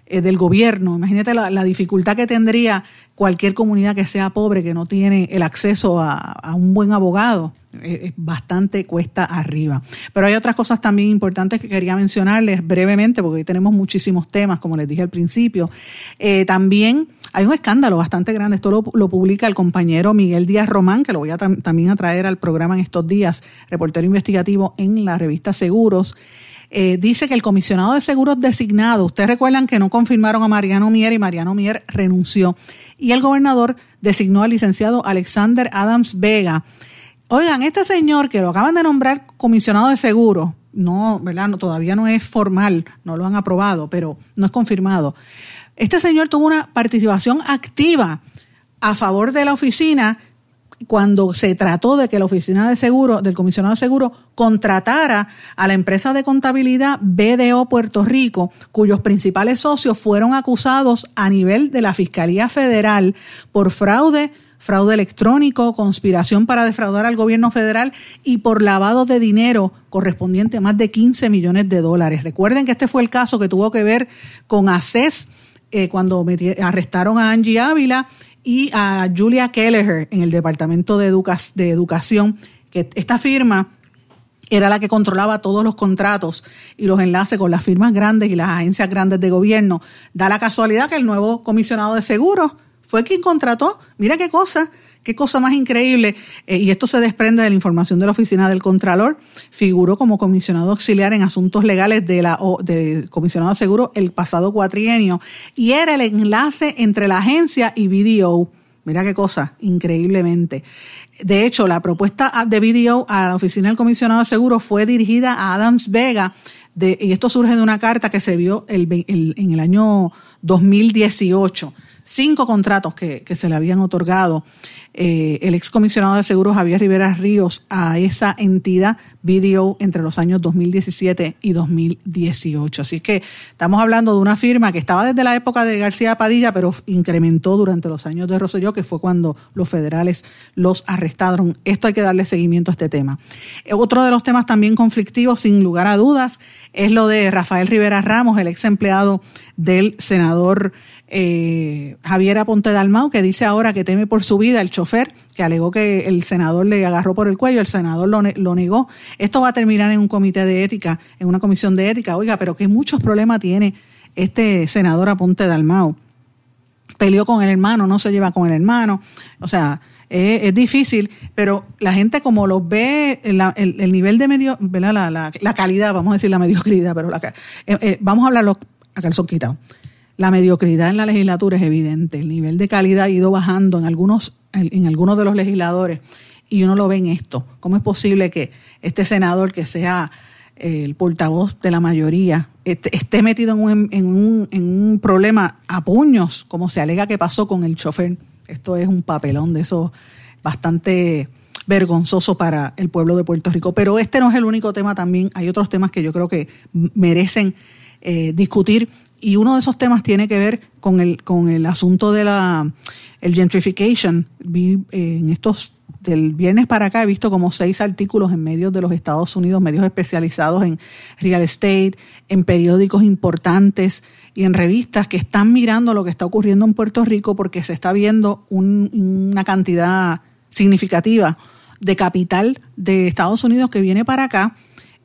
eh, del gobierno. Imagínate la, dificultad que tendría cualquier comunidad que sea pobre, que no tiene el acceso a, un buen abogado. Es bastante cuesta arriba. Pero hay otras cosas también importantes que quería mencionarles brevemente, porque hoy tenemos muchísimos temas, como les dije al principio. Eh, también hay un escándalo bastante grande. Esto lo, publica el compañero Miguel Díaz Román, que lo voy a también a traer al programa en estos días, reportero investigativo en la revista Seguros. Eh, dice que el comisionado de seguros designado, ustedes recuerdan que no confirmaron a Mariano Mier y Mariano Mier renunció, y el gobernador designó al licenciado Alexander Adams Vega. Oigan, este señor que lo acaban de nombrar comisionado de seguros, no, ¿verdad? Todavía no es formal, no lo han aprobado, pero no es confirmado. Este señor tuvo una participación activa a favor de la oficina cuando se trató de que la oficina de seguro, del comisionado de seguro, contratara a la empresa de contabilidad BDO Puerto Rico, cuyos principales socios fueron acusados a nivel de la Fiscalía Federal por fraude, fraude electrónico, conspiración para defraudar al gobierno federal y por lavado de dinero correspondiente a más de 15 millones de dólares. Recuerden que este fue el caso que tuvo que ver con ACES eh, cuando arrestaron a Angie Ávila y a Julia Kelleher en el Departamento de, de Educación, que esta firma era la que controlaba todos los contratos y los enlaces con las firmas grandes y las agencias grandes de gobierno. Da la casualidad que el nuevo comisionado de seguros fue quien contrató, mira qué cosa, Qué cosa más increíble. Eh, y esto se desprende de la información de la Oficina del Contralor. Figuró como comisionado auxiliar en asuntos legales de comisionado de seguro el pasado cuatrienio. Y era el enlace entre la agencia y BDO. Mira qué cosa, increíblemente. De hecho, la propuesta de BDO a la oficina del comisionado de seguro fue dirigida a Adams Vega, y esto surge de una carta que se vio el, en el año 2018 cinco contratos que, que se le habían otorgado eh, el excomisionado de seguros Javier Rivera Ríos a esa entidad video entre los años 2017 y 2018. Así que estamos hablando de una firma que estaba desde la época de García Padilla, pero incrementó durante los años de Rosselló, que fue cuando los federales los arrestaron. Esto hay que darle seguimiento a este tema. Otro de los temas también conflictivos, sin lugar a dudas, es lo de Rafael Rivera Ramos, el ex empleado del senador eh, Javier Aponte Dalmau, que dice ahora que teme por su vida el chofer, que alegó que el senador le agarró por el cuello, el senador lo, lo, negó. Esto va a terminar en un comité de ética, en una comisión de ética. Oiga, pero que muchos problemas tiene este senador Aponte Dalmau. Peleó con el hermano, no se lleva con el hermano. O sea, es, difícil, pero la gente como lo ve, el, nivel de medio, La, la, calidad, vamos a decir la mediocridad, pero la, eh, eh, vamos a hablarlo a calzón quitado la mediocridad en la legislatura es evidente. El nivel de calidad ha ido bajando en algunos, en algunos de los legisladores y uno lo ve en esto. ¿Cómo es posible que este senador que sea eh, el portavoz de la mayoría esté metido en un, en, un, en un problema a puños, como se alega que pasó con el chofer? Esto es un papelón de eso bastante vergonzoso para el pueblo de Puerto Rico. Pero este no es el único tema también. Hay otros temas que yo creo que merecen eh, discutir y uno de esos temas tiene que ver con el, con el asunto de la el gentrification. Vi eh, en estos del viernes para acá he visto como seis artículos en medios de los Estados Unidos, medios especializados en real estate, en periódicos importantes y en revistas que están mirando lo que está ocurriendo en Puerto Rico porque se está viendo una cantidad significativa de capital de Estados Unidos que viene para acá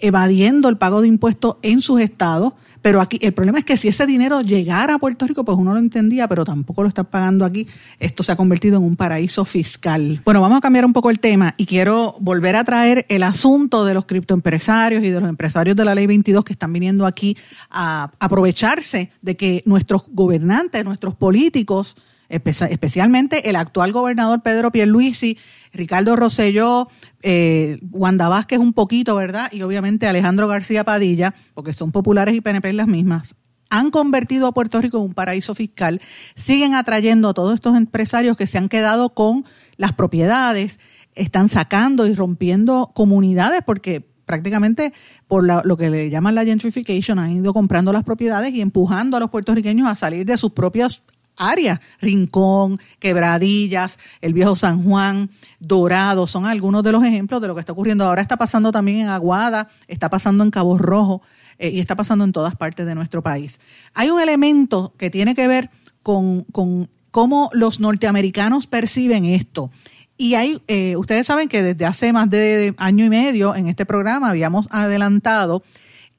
evadiendo el pago de impuestos en sus estados pero aquí el problema es que si ese dinero llegara a Puerto Rico, pues uno lo entendía, pero tampoco lo está pagando aquí. Esto se ha convertido en un paraíso fiscal. Bueno, vamos a cambiar un poco el tema y quiero volver a traer el asunto de los criptoempresarios y de los empresarios de la ley 22 que están viniendo aquí a aprovecharse de que nuestros gobernantes, nuestros políticos, especialmente el actual gobernador Pedro Pierluisi, Ricardo Rosselló, eh, Wanda Vázquez un poquito, ¿verdad? Y obviamente Alejandro García Padilla, porque son populares y PNP las mismas, han convertido a Puerto Rico en un paraíso fiscal, siguen atrayendo a todos estos empresarios que se han quedado con las propiedades, están sacando y rompiendo comunidades porque prácticamente por lo que le llaman la gentrification han ido comprando las propiedades y empujando a los puertorriqueños a salir de sus propias áreas, Rincón, Quebradillas, el Viejo San Juan, Dorado, son algunos de los ejemplos de lo que está ocurriendo. Ahora está pasando también en Aguada, está pasando en Cabo Rojo eh, y está pasando en todas partes de nuestro país. Hay un elemento que tiene que ver con, con cómo los norteamericanos perciben esto. Y hay, eh, ustedes saben que desde hace más de año y medio en este programa habíamos adelantado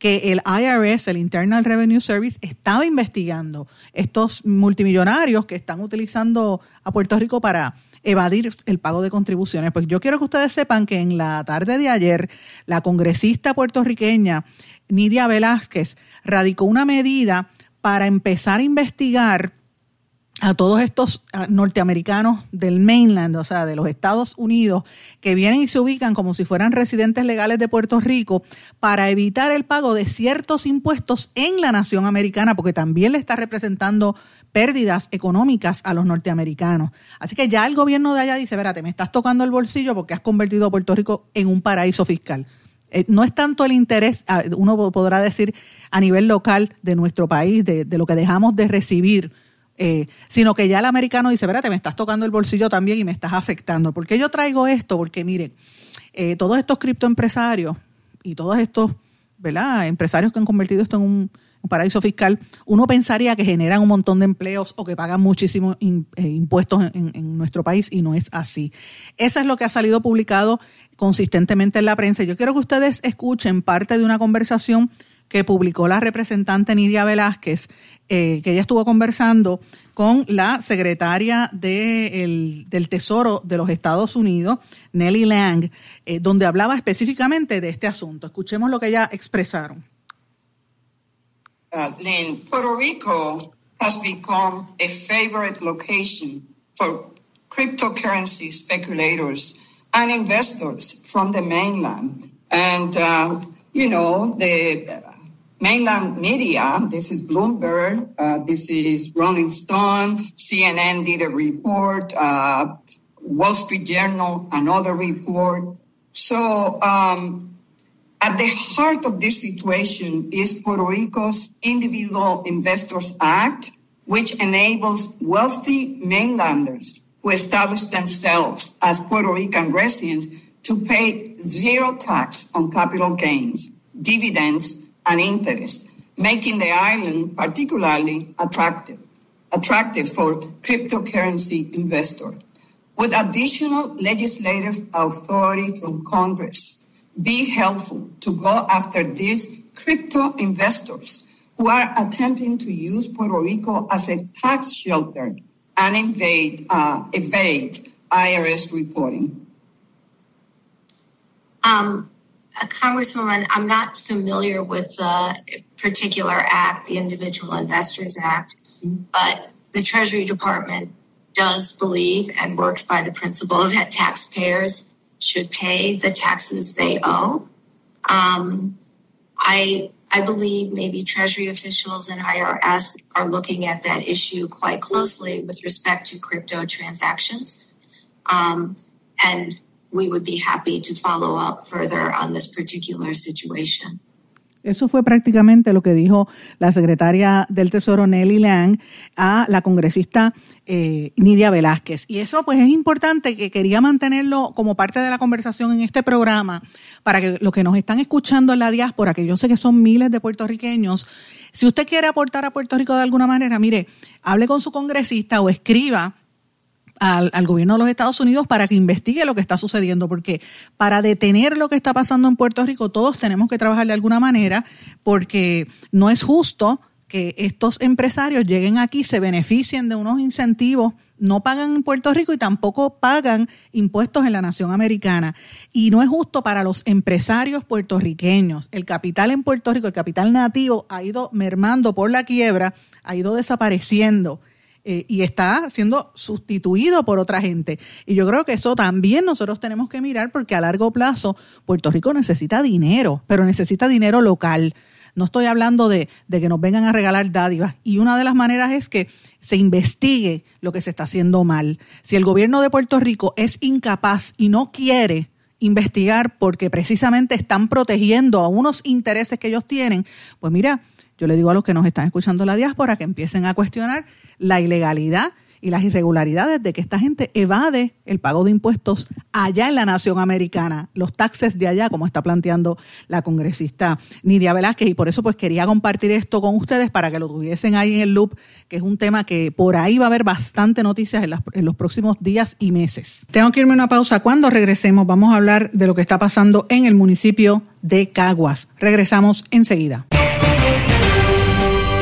que el IRS, el Internal Revenue Service, estaba investigando estos multimillonarios que están utilizando a Puerto Rico para evadir el pago de contribuciones. Pues yo quiero que ustedes sepan que en la tarde de ayer, la congresista puertorriqueña Nidia Velázquez radicó una medida para empezar a investigar a todos estos norteamericanos del mainland, o sea, de los Estados Unidos, que vienen y se ubican como si fueran residentes legales de Puerto Rico para evitar el pago de ciertos impuestos en la nación americana, porque también le está representando pérdidas económicas a los norteamericanos. Así que ya el gobierno de allá dice, espérate, me estás tocando el bolsillo porque has convertido a Puerto Rico en un paraíso fiscal. Eh, no es tanto el interés, ah, uno podrá decir a nivel local de nuestro país, de, de lo que dejamos de recibir eh, sino que ya el americano dice, espérate, me estás tocando el bolsillo también y me estás afectando. ¿Por qué yo traigo esto? Porque miren, eh, todos estos criptoempresarios y todos estos ¿verdad? empresarios que han convertido esto en un, paraíso fiscal, uno pensaría que generan un montón de empleos o que pagan muchísimos eh, impuestos en, en, nuestro país y no es así. Eso es lo que ha salido publicado consistentemente en la prensa. Yo quiero que ustedes escuchen parte de una conversación que publicó la representante Nidia Velázquez eh, que ella estuvo conversando con la secretaria del Tesoro de los Estados Unidos, Nelly Lang, eh, donde hablaba específicamente de este asunto. Escuchemos lo que ella expresaron. Uh, Puerto Rico has become a favorite location for cryptocurrency speculators and investors from the mainland. And, uh, you know, the mainland media. This is Bloomberg. Uh, this is Rolling Stone. CNN did a report. Uh, Wall Street Journal, another report. So, um, at the heart of this situation is Puerto Rico's Individual Investors Act, which enables wealthy mainlanders who establish themselves as Puerto Rican residents to pay zero tax on capital gains, dividends, and interest, making the island particularly attractive, attractive for cryptocurrency investors. Would additional legislative authority from Congress be helpful to go after these crypto investors who are attempting to use Puerto Rico as a tax shelter and uh, evade IRS reporting? Um, a Congresswoman, I'm not familiar with the particular act, the Individual Investors Act, but the Treasury Department does believe and works by the principle that taxpayers should pay the taxes they owe. Um, I I believe maybe Treasury officials and IRS are looking at that issue quite closely with respect to crypto transactions. Um, and we would be happy to follow up further on this particular situation. Eso fue prácticamente lo que dijo la secretaria del Tesoro Nelly Lang a la congresista eh, Nidia Velázquez. Y eso pues es importante que quería mantenerlo como parte de la conversación en este programa para que los que nos están escuchando en la diáspora, que yo sé que son miles de puertorriqueños, si usted quiere aportar a Puerto Rico de alguna manera, mire, hable con su congresista o escriba al, gobierno de los Estados Unidos para que investigue lo que está sucediendo, porque para detener lo que está pasando en Puerto Rico todos tenemos que trabajar de alguna manera, porque no es justo que estos empresarios lleguen aquí, se beneficien de unos incentivos, no pagan en Puerto Rico y tampoco pagan impuestos en la nación americana. Y no es justo para los empresarios puertorriqueños. El capital en Puerto Rico, el capital nativo, ha ido mermando por la quiebra, ha ido desapareciendo. Eh, y está siendo sustituido por otra gente. Y yo creo que eso también nosotros tenemos que mirar porque a largo plazo Puerto Rico necesita dinero, pero necesita dinero local. No estoy hablando de, de que nos vengan a regalar dádivas. Y una de las maneras es que se investigue lo que se está haciendo mal. Si el gobierno de Puerto Rico es incapaz y no quiere investigar porque precisamente están protegiendo a unos intereses que ellos tienen, pues mira, yo le digo a los que nos están escuchando la diáspora que empiecen a cuestionar la ilegalidad y las irregularidades de que esta gente evade el pago de impuestos allá en la nación americana, los taxes de allá, como está planteando la congresista Nidia Velázquez. Y por eso pues quería compartir esto con ustedes para que lo tuviesen ahí en el loop, que es un tema que por ahí va a haber bastante noticias en, en los próximos días y meses. Tengo que irme a una pausa. Cuando regresemos vamos a hablar de lo que está pasando en el municipio de Caguas. Regresamos enseguida.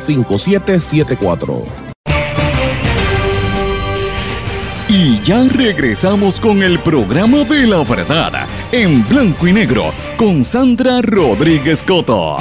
939-336-5774. Y ya regresamos con el programa de la verdad, en blanco y negro, con Sandra Rodríguez Coto.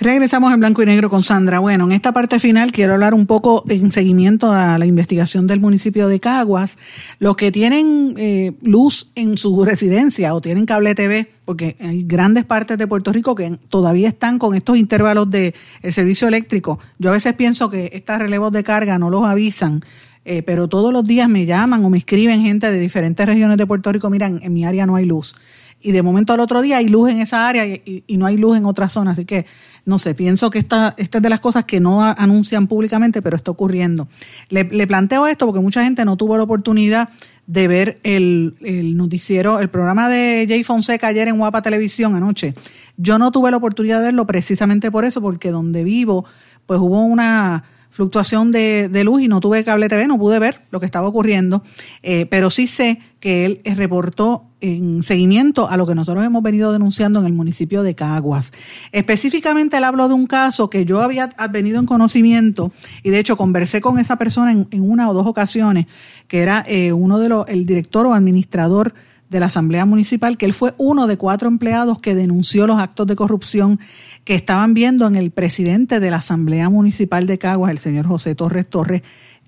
Regresamos en blanco y negro con Sandra. Bueno, en esta parte final quiero hablar un poco en seguimiento a la investigación del municipio de Caguas. Los que tienen eh, luz en su residencia o tienen cable TV, porque hay grandes partes de Puerto Rico que todavía están con estos intervalos de el servicio eléctrico. Yo a veces pienso que estos relevos de carga no los avisan. eh, pero todos los días me llaman o me escriben gente de diferentes regiones de Puerto Rico, miran, en mi área no hay luz. Y de momento al otro día hay luz en esa área y, y- no hay luz en otra zona. Así que, no sé, pienso que esta, es de las cosas que no anuncian públicamente, pero está ocurriendo. Le, planteo esto porque mucha gente no tuvo la oportunidad de ver el, noticiero, el programa de Jay Fonseca ayer en Guapa Televisión anoche. Yo no tuve la oportunidad de verlo precisamente por eso, porque donde vivo, pues hubo una fluctuación de, de luz y no tuve cable TV, no pude ver lo que estaba ocurriendo, eh, pero sí sé que él reportó en seguimiento a lo que nosotros hemos venido denunciando en el municipio de Caguas. Específicamente él habló de un caso que yo había venido en conocimiento y de hecho conversé con esa persona en, una o dos ocasiones, que era eh, uno de los, el director o administrador de la Asamblea Municipal, que él fue uno de cuatro empleados que denunció los actos de corrupción que estaban viendo en el presidente de la Asamblea Municipal de Caguas, el señor José Torres Torres,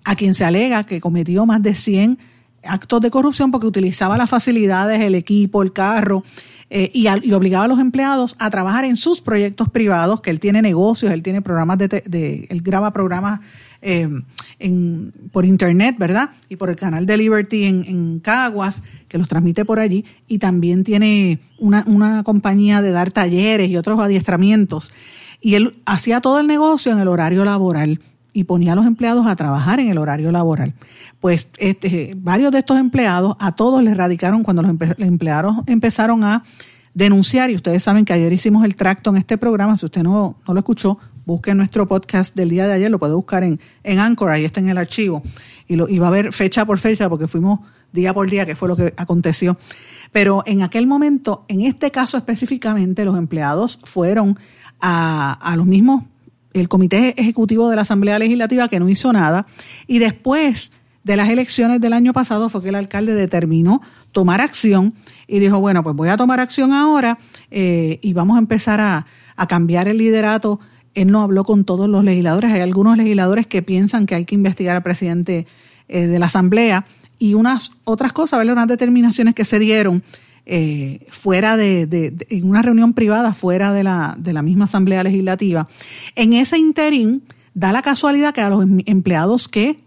a quien se alega que cometió más de 100 actos de corrupción porque utilizaba las facilidades, el equipo, el carro, eh, y, y obligaba a los empleados a trabajar en sus proyectos privados, que él tiene negocios, él tiene programas de, de- él graba programas eh, en- por internet, ¿verdad? Y por el canal de Liberty en, en Caguas, que los transmite por allí, y también tiene una, una compañía de dar talleres y otros adiestramientos. Y él hacía todo el negocio en el horario laboral y ponía a los empleados a trabajar en el horario laboral. Pues este, varios de estos empleados, a todos les radicaron cuando los empe- empleados empezaron a denunciar, y ustedes saben que ayer hicimos el tracto en este programa, si usted no, no lo escuchó, busque nuestro podcast del día de ayer, lo puede buscar en, en Anchor, ahí está en el archivo, y, lo, y va a ver fecha por fecha, porque fuimos día por día qué fue lo que aconteció. Pero en aquel momento, en este caso específicamente, los empleados fueron a, a los mismos, el Comité Ejecutivo de la Asamblea Legislativa que no hizo nada, y después de las elecciones del año pasado fue que el alcalde determinó tomar acción y dijo, bueno, pues voy a tomar acción ahora eh, y vamos a empezar a, a cambiar el liderato. Él no habló con todos los legisladores. Hay algunos legisladores que piensan que hay que investigar al presidente eh, de la Asamblea y unas otras cosas, ¿verdad? unas determinaciones que se dieron eh, fuera de, en una reunión privada fuera de la, de la misma Asamblea Legislativa. En ese interín da la casualidad que a los em- empleados que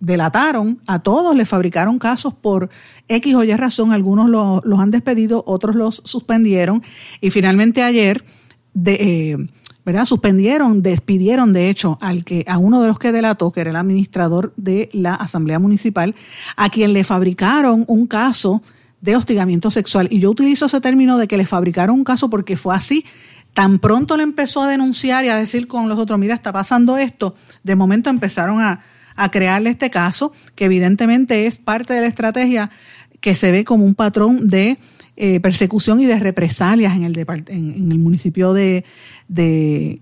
delataron, a todos les fabricaron casos por X o Y razón, algunos lo- los han despedido, otros los suspendieron y finalmente ayer de, eh, ¿verdad? suspendieron, despidieron de hecho al que a uno de los que delató, que era el administrador de la Asamblea Municipal, a quien le fabricaron un caso de hostigamiento sexual. Y yo utilizo ese término de que le fabricaron un caso porque fue así. Tan pronto le empezó a denunciar y a decir con los otros, mira, está pasando esto, de momento empezaron a, a crearle este caso, que evidentemente es parte de la estrategia que se ve como un patrón de eh, persecución y de represalias en el, en, el municipio de,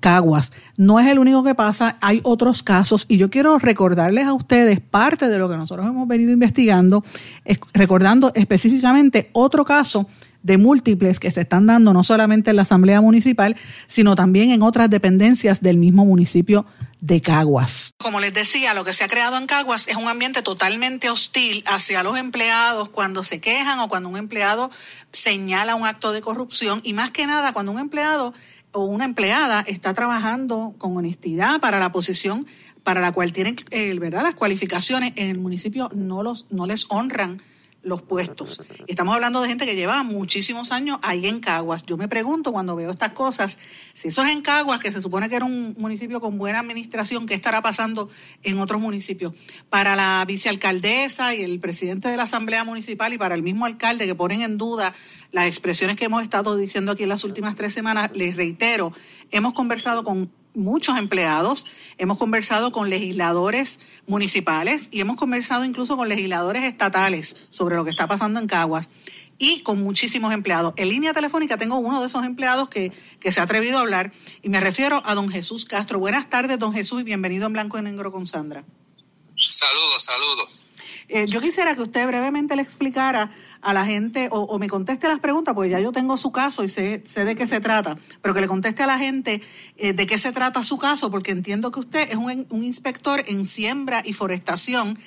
Caguas. No es el único que pasa, hay otros casos y yo quiero recordarles a ustedes parte de lo que nosotros hemos venido investigando, es- recordando específicamente otro caso de múltiples que se están dando no solamente en la Asamblea Municipal, sino también en otras dependencias del mismo municipio de Caguas. Como les decía, lo que se ha creado en Caguas es un ambiente totalmente hostil hacia los empleados cuando se quejan o cuando un empleado señala un acto de corrupción y más que nada cuando un empleado o una empleada está trabajando con honestidad para la posición para la cual tienen eh, verdad las cualificaciones en el municipio no los no les honran los puestos. Y estamos hablando de gente que lleva muchísimos años ahí en Caguas. Yo me pregunto cuando veo estas cosas, si eso es en Caguas, que se supone que era un municipio con buena administración, ¿qué estará pasando en otros municipios? Para la vicealcaldesa y el presidente de la Asamblea Municipal y para el mismo alcalde que ponen en duda las expresiones que hemos estado diciendo aquí en las últimas tres semanas, les reitero, hemos conversado con muchos empleados, hemos conversado con legisladores municipales y hemos conversado incluso con legisladores estatales sobre lo que está pasando en Caguas y con muchísimos empleados. En línea telefónica tengo uno de esos empleados que, que se ha atrevido a hablar y me refiero a don Jesús Castro. Buenas tardes, don Jesús, y bienvenido en Blanco y Negro con Sandra. Saludos, saludos. Eh, yo quisiera que usted brevemente le explicara a la gente o, o me conteste las preguntas, porque ya yo tengo su caso y sé, sé de qué se trata, pero que le conteste a la gente eh, de qué se trata su caso, porque entiendo que usted es un, un inspector en siembra y forestación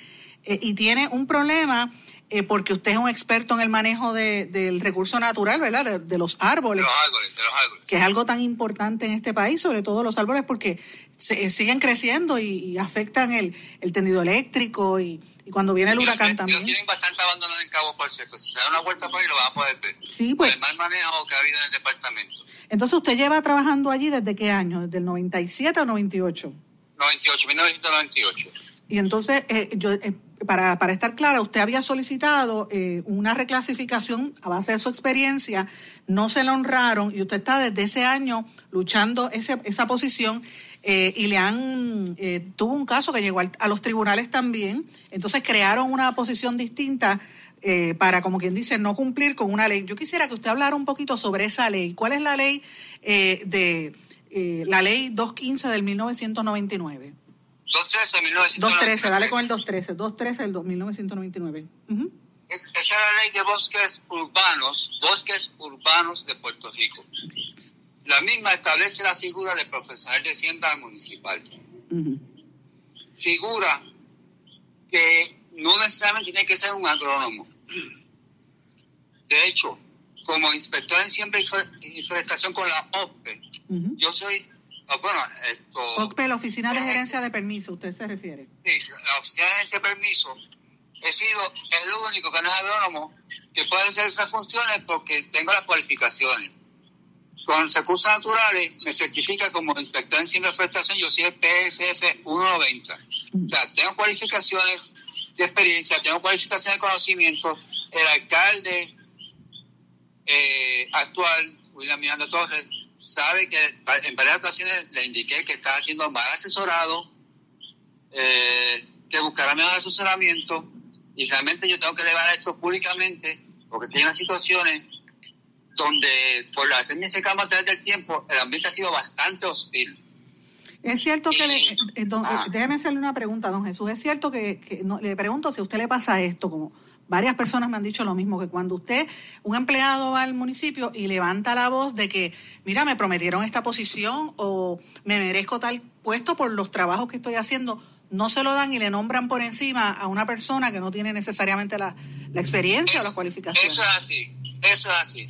eh, y tiene un problema eh, porque usted es un experto en el manejo de- del recurso natural, ¿verdad? De, de los árboles De los árboles, de los árboles. que es algo tan importante en este país, sobre todo los árboles, porque se- eh, siguen creciendo y, y afectan el, el tendido eléctrico y, y cuando viene el huracán y también. Los tienen bastante abandonados en Cabo, por cierto. Si se da una vuelta por ahí, lo van a poder ver. Sí, Por pues. el mal manejo que ha habido en el departamento. Entonces, ¿usted lleva trabajando allí desde qué año? ¿Desde el 97 o 98? 98, 1998. Y entonces, eh, yo, eh, para, para estar clara, usted había solicitado eh, una reclasificación a base de su experiencia, no se la honraron y usted está desde ese año luchando ese, esa posición eh, y le han, eh, tuvo un caso que llegó al- a los tribunales también, entonces crearon una posición distinta eh, para, como quien dice, no cumplir con una ley. Yo quisiera que usted hablara un poquito sobre esa ley. ¿Cuál es la ley eh, de la ley 215 del 1999? 213, 1999. 213, dale con el 213, 213 del 1999. Ujú. Es- esa es la ley de bosques urbanos, bosques urbanos de Puerto Rico. La misma establece la figura de profesional de siembra municipal. Figura que no necesariamente tiene que ser un agrónomo. De hecho, como inspector en siembra y fo- y forestación con la OPE, yo soy, ah, bueno, esto, OCPE, la Oficina de Gerencia de Permiso, ¿usted se refiere? Sí, la oficina de ese permiso, he sido el único que no es agrónomo que puede hacer esas funciones porque tengo las cualificaciones. Con recursos naturales me certifica como inspector en siembra y forestación, yo soy el PSF 190. O sea, tengo cualificaciones de experiencia, tengo cualificaciones de conocimiento. El alcalde eh, actual, William Miranda Torres, sabe que en varias ocasiones le indiqué que estaba siendo mal asesorado, eh, que buscara mejor asesoramiento Y realmente yo tengo que elevar esto públicamente porque tiene unas situaciones donde por hacer mi reclamo a través del tiempo, el ambiente ha sido bastante hostil. Es cierto que le, Y- eh, don- Ah. eh, déjeme hacerle una pregunta, don Jesús. Es cierto que, que no- le pregunto si a usted le pasa esto, como varias personas me han dicho lo mismo, que cuando usted, un empleado va al municipio y levanta la voz de que, mira, me prometieron esta posición o me merezco tal puesto por los trabajos que estoy haciendo, no se lo dan y le nombran por encima a una persona que no tiene necesariamente la, la experiencia o las cualificaciones. Eso es así, eso es así.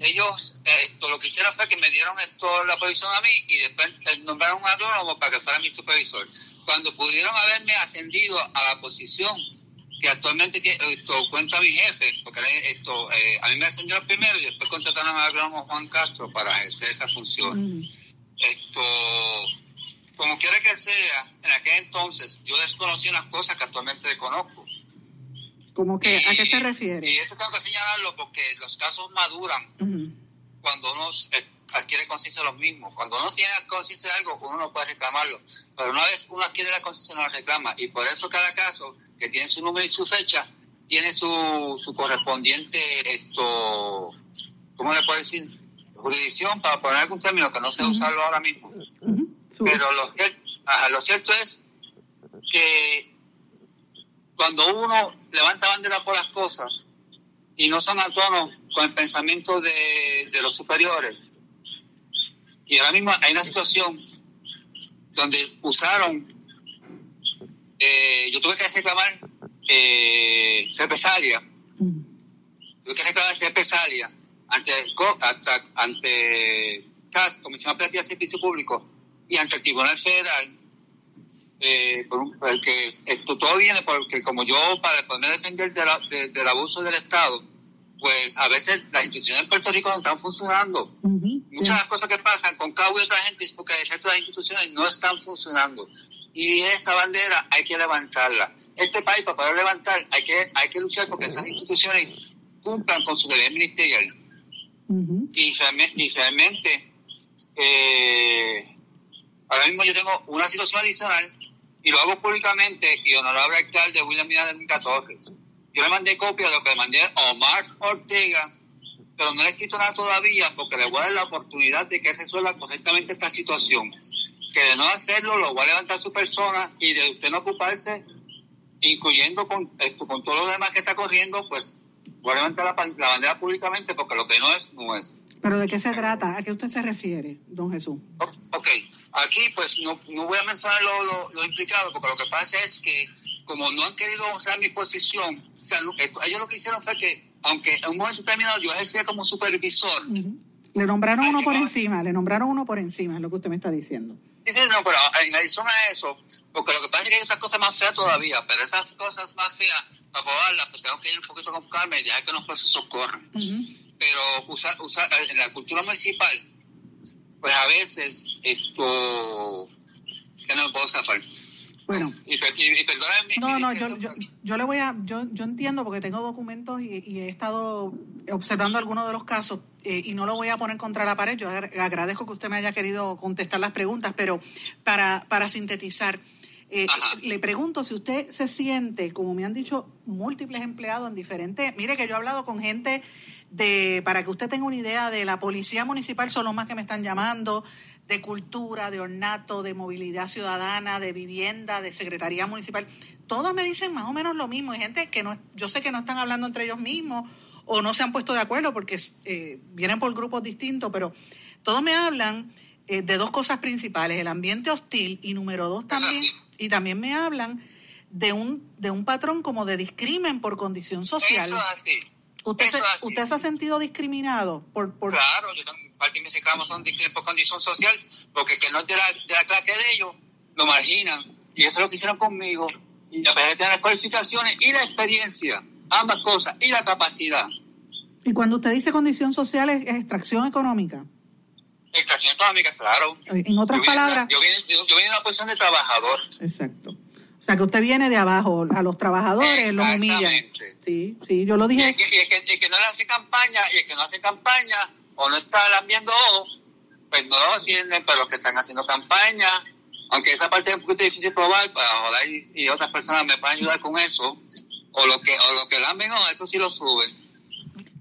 Ellos esto, lo que hicieron fue que me dieron esto, la posición a mí y después nombraron un agrónomo para que fuera mi supervisor. Cuando pudieron haberme ascendido a la posición que actualmente esto, cuenta mi jefe, porque esto, eh, a mí me ascendieron primero y después contrataron al agrónomo Juan Castro para ejercer esa función. Esto, como quiera que sea, en aquel entonces yo desconocí unas cosas que actualmente desconozco. Como que, ¿a qué se refiere? Y esto tengo que señalarlo porque los casos maduran cuando uno adquiere conciencia de los mismos. Cuando uno tiene conciencia de algo, uno no puede reclamarlo. Pero una vez uno adquiere la conciencia, no lo reclama. Y por eso cada caso, que tiene su número y su fecha, tiene su, su correspondiente, esto, ¿cómo le puedo decir? Jurisdicción, para poner algún término que no sé usarlo ahora mismo. Pero lo, ajá, lo cierto es que cuando uno levanta bandera por las cosas y no son a tono con el pensamiento de, los superiores, y ahora mismo hay una situación donde usaron, eh, yo tuve que reclamar eh, represalia, tuve que reclamar represalia ante, ante CAS, Comisión Operativa de Servicio Público, y ante el Tribunal Federal, eh, por un- porque esto todo viene porque como yo para poderme defender de la- de- del abuso del Estado, pues a veces las instituciones en Puerto Rico no están funcionando. Muchas de las cosas que pasan con Cabo y otra gente es porque el resto de las instituciones no están funcionando. Y esa bandera hay que levantarla. Este país para poder levantar hay que, hay que luchar porque esas instituciones cumplan con su deber ministerial. Y, realme- y realmente, eh, ahora mismo yo tengo una situación adicional y lo hago públicamente y honorable alcalde William Miranda Torres. Yo le mandé copia de lo que le mandé a Omar Ortega, pero no le he escrito nada todavía porque le voy a dar la oportunidad de que resuelva correctamente esta situación. Que de no hacerlo lo voy a levantar su persona y de usted no ocuparse, incluyendo con, esto, con todo lo demás que está corriendo, pues voy a levantar la, la bandera públicamente porque lo que no es, no es. ¿Pero de qué se trata? ¿A qué usted se refiere, don Jesús? Ok, aquí pues no, no voy a mencionar lo, lo, lo implicado porque lo que pasa es que como no han querido honrar mi posición, o sea, esto- ellos lo que hicieron fue que, aunque en un momento determinado yo ejercía como supervisor, Le nombraron uno por encima, le nombraron uno por encima, es lo que usted me está diciendo. Dice, no, pero en adición a eso, porque lo que pasa es que hay otras cosas más feas todavía, pero esas cosas más feas, para probarlas, pues tengo que ir un poquito con calma y dejar que los procesos corran. Pero usar, usar, en la cultura municipal, pues a veces esto, que no me puedo zafar. Bueno. Y, per- y, y perdóname No, no, yo, yo, yo le voy a, yo, yo entiendo porque tengo documentos y, y he estado observando algunos de los casos eh, y no lo voy a poner contra la pared. Yo agra- agradezco que usted me haya querido contestar las preguntas, pero para, para sintetizar, eh, le pregunto si usted se siente, como me han dicho múltiples empleados en diferentes, mire que yo he hablado con gente de, para que usted tenga una idea, de la policía municipal son los más que me están llamando, de cultura, de ornato, de movilidad ciudadana, de vivienda, de secretaría municipal. Todos me dicen más o menos lo mismo. Hay gente que no, yo sé que no están hablando entre ellos mismos o no se han puesto de acuerdo porque eh, vienen por grupos distintos, pero todos me hablan eh, de dos cosas principales, el ambiente hostil y número dos también, y también me hablan de un, de un patrón como de discrimen por condición social. Eso es así. ¿Usted, se. ¿Usted se ha sentido discriminado por, por Claro, yo también, parte de son por condición social, porque el que no es de la, de la clase de ellos, lo marginan. Y eso es lo que hicieron conmigo. Y a pesar de tener las cualificaciones y la experiencia, ambas cosas, y la capacidad. Y cuando usted dice condición social es, extracción económica. Extracción económica, claro. En otras Yo vine de- palabras, Yo vine, yo, yo vine de una posición de trabajador. exacto. O sea, que usted viene de abajo, a los trabajadores los humilla. Sí, sí, yo lo Y dije. el, que, y el que- el que no le hace campaña, y el que no hace campaña, o no está lambiendo ojo, pues no lo ascienden, pero los que están haciendo campaña, aunque esa parte es un poquito difícil de probar, pues ojalá y, y otras personas me puedan ayudar con eso, o lo que o lo que lamben, no, eso sí lo suben.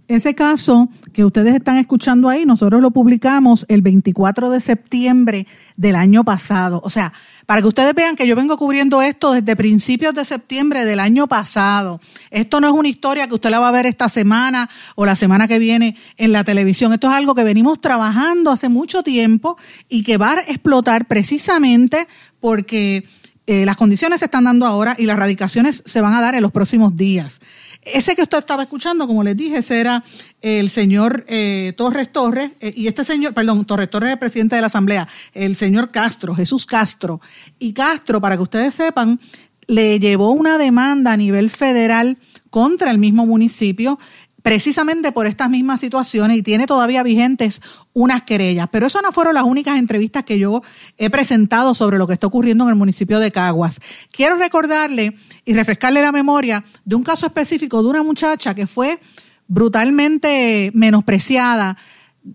Ese caso que ustedes están escuchando ahí, nosotros lo publicamos el 24 de septiembre del año pasado. O sea, para que ustedes vean que yo vengo cubriendo esto desde principios de septiembre del año pasado. Esto no es una historia que usted la va a ver esta semana o la semana que viene en la televisión. Esto es algo que venimos trabajando hace mucho tiempo y que va a explotar precisamente porque eh, las condiciones se están dando ahora y las radicaciones se van a dar en los próximos días. Ese que usted estaba escuchando, como les dije, ese era el señor eh, Torres Torres, eh, y este señor, perdón, Torres Torres es el presidente de la Asamblea, el señor Castro, Jesús Castro. Y Castro, para que ustedes sepan, le llevó una demanda a nivel federal contra el mismo municipio precisamente por estas mismas situaciones y tiene todavía vigentes unas querellas. Pero esas no fueron las únicas entrevistas que yo he presentado sobre lo que está ocurriendo en el municipio de Caguas. Quiero recordarle y refrescarle la memoria de un caso específico de una muchacha que fue brutalmente menospreciada,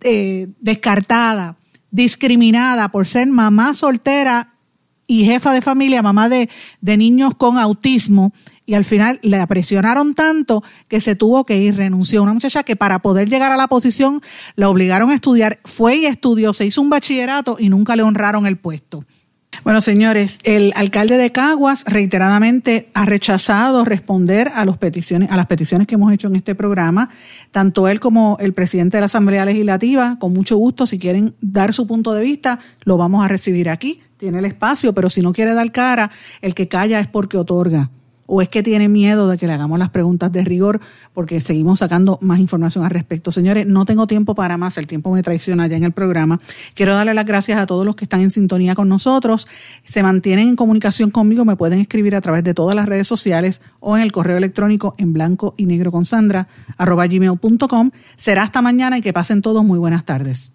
eh, descartada, discriminada por ser mamá soltera y jefa de familia, mamá de, de niños con autismo, y al final la presionaron tanto que se tuvo que ir, renunció. Una muchacha que para poder llegar a la posición la obligaron a estudiar, fue y estudió, se hizo un bachillerato y nunca le honraron el puesto. Bueno, señores, el alcalde de Caguas reiteradamente ha rechazado responder a, a las peticiones que hemos hecho en este programa. Tanto él como el presidente de la Asamblea Legislativa, con mucho gusto, si quieren dar su punto de vista, lo vamos a recibir aquí. Tiene el espacio, pero si no quiere dar cara, el que calla es porque otorga o es que tiene miedo de que le hagamos las preguntas de rigor porque seguimos sacando más información al respecto. Señores, no tengo tiempo para más, el tiempo me traiciona ya en el programa. Quiero darle las gracias a todos los que están en sintonía con nosotros. Se mantienen en comunicación conmigo, me pueden escribir a través de todas las redes sociales o en el correo electrónico en blanco y negro con Sandra, arroba gmail.com. Será hasta mañana y que pasen todos muy buenas tardes.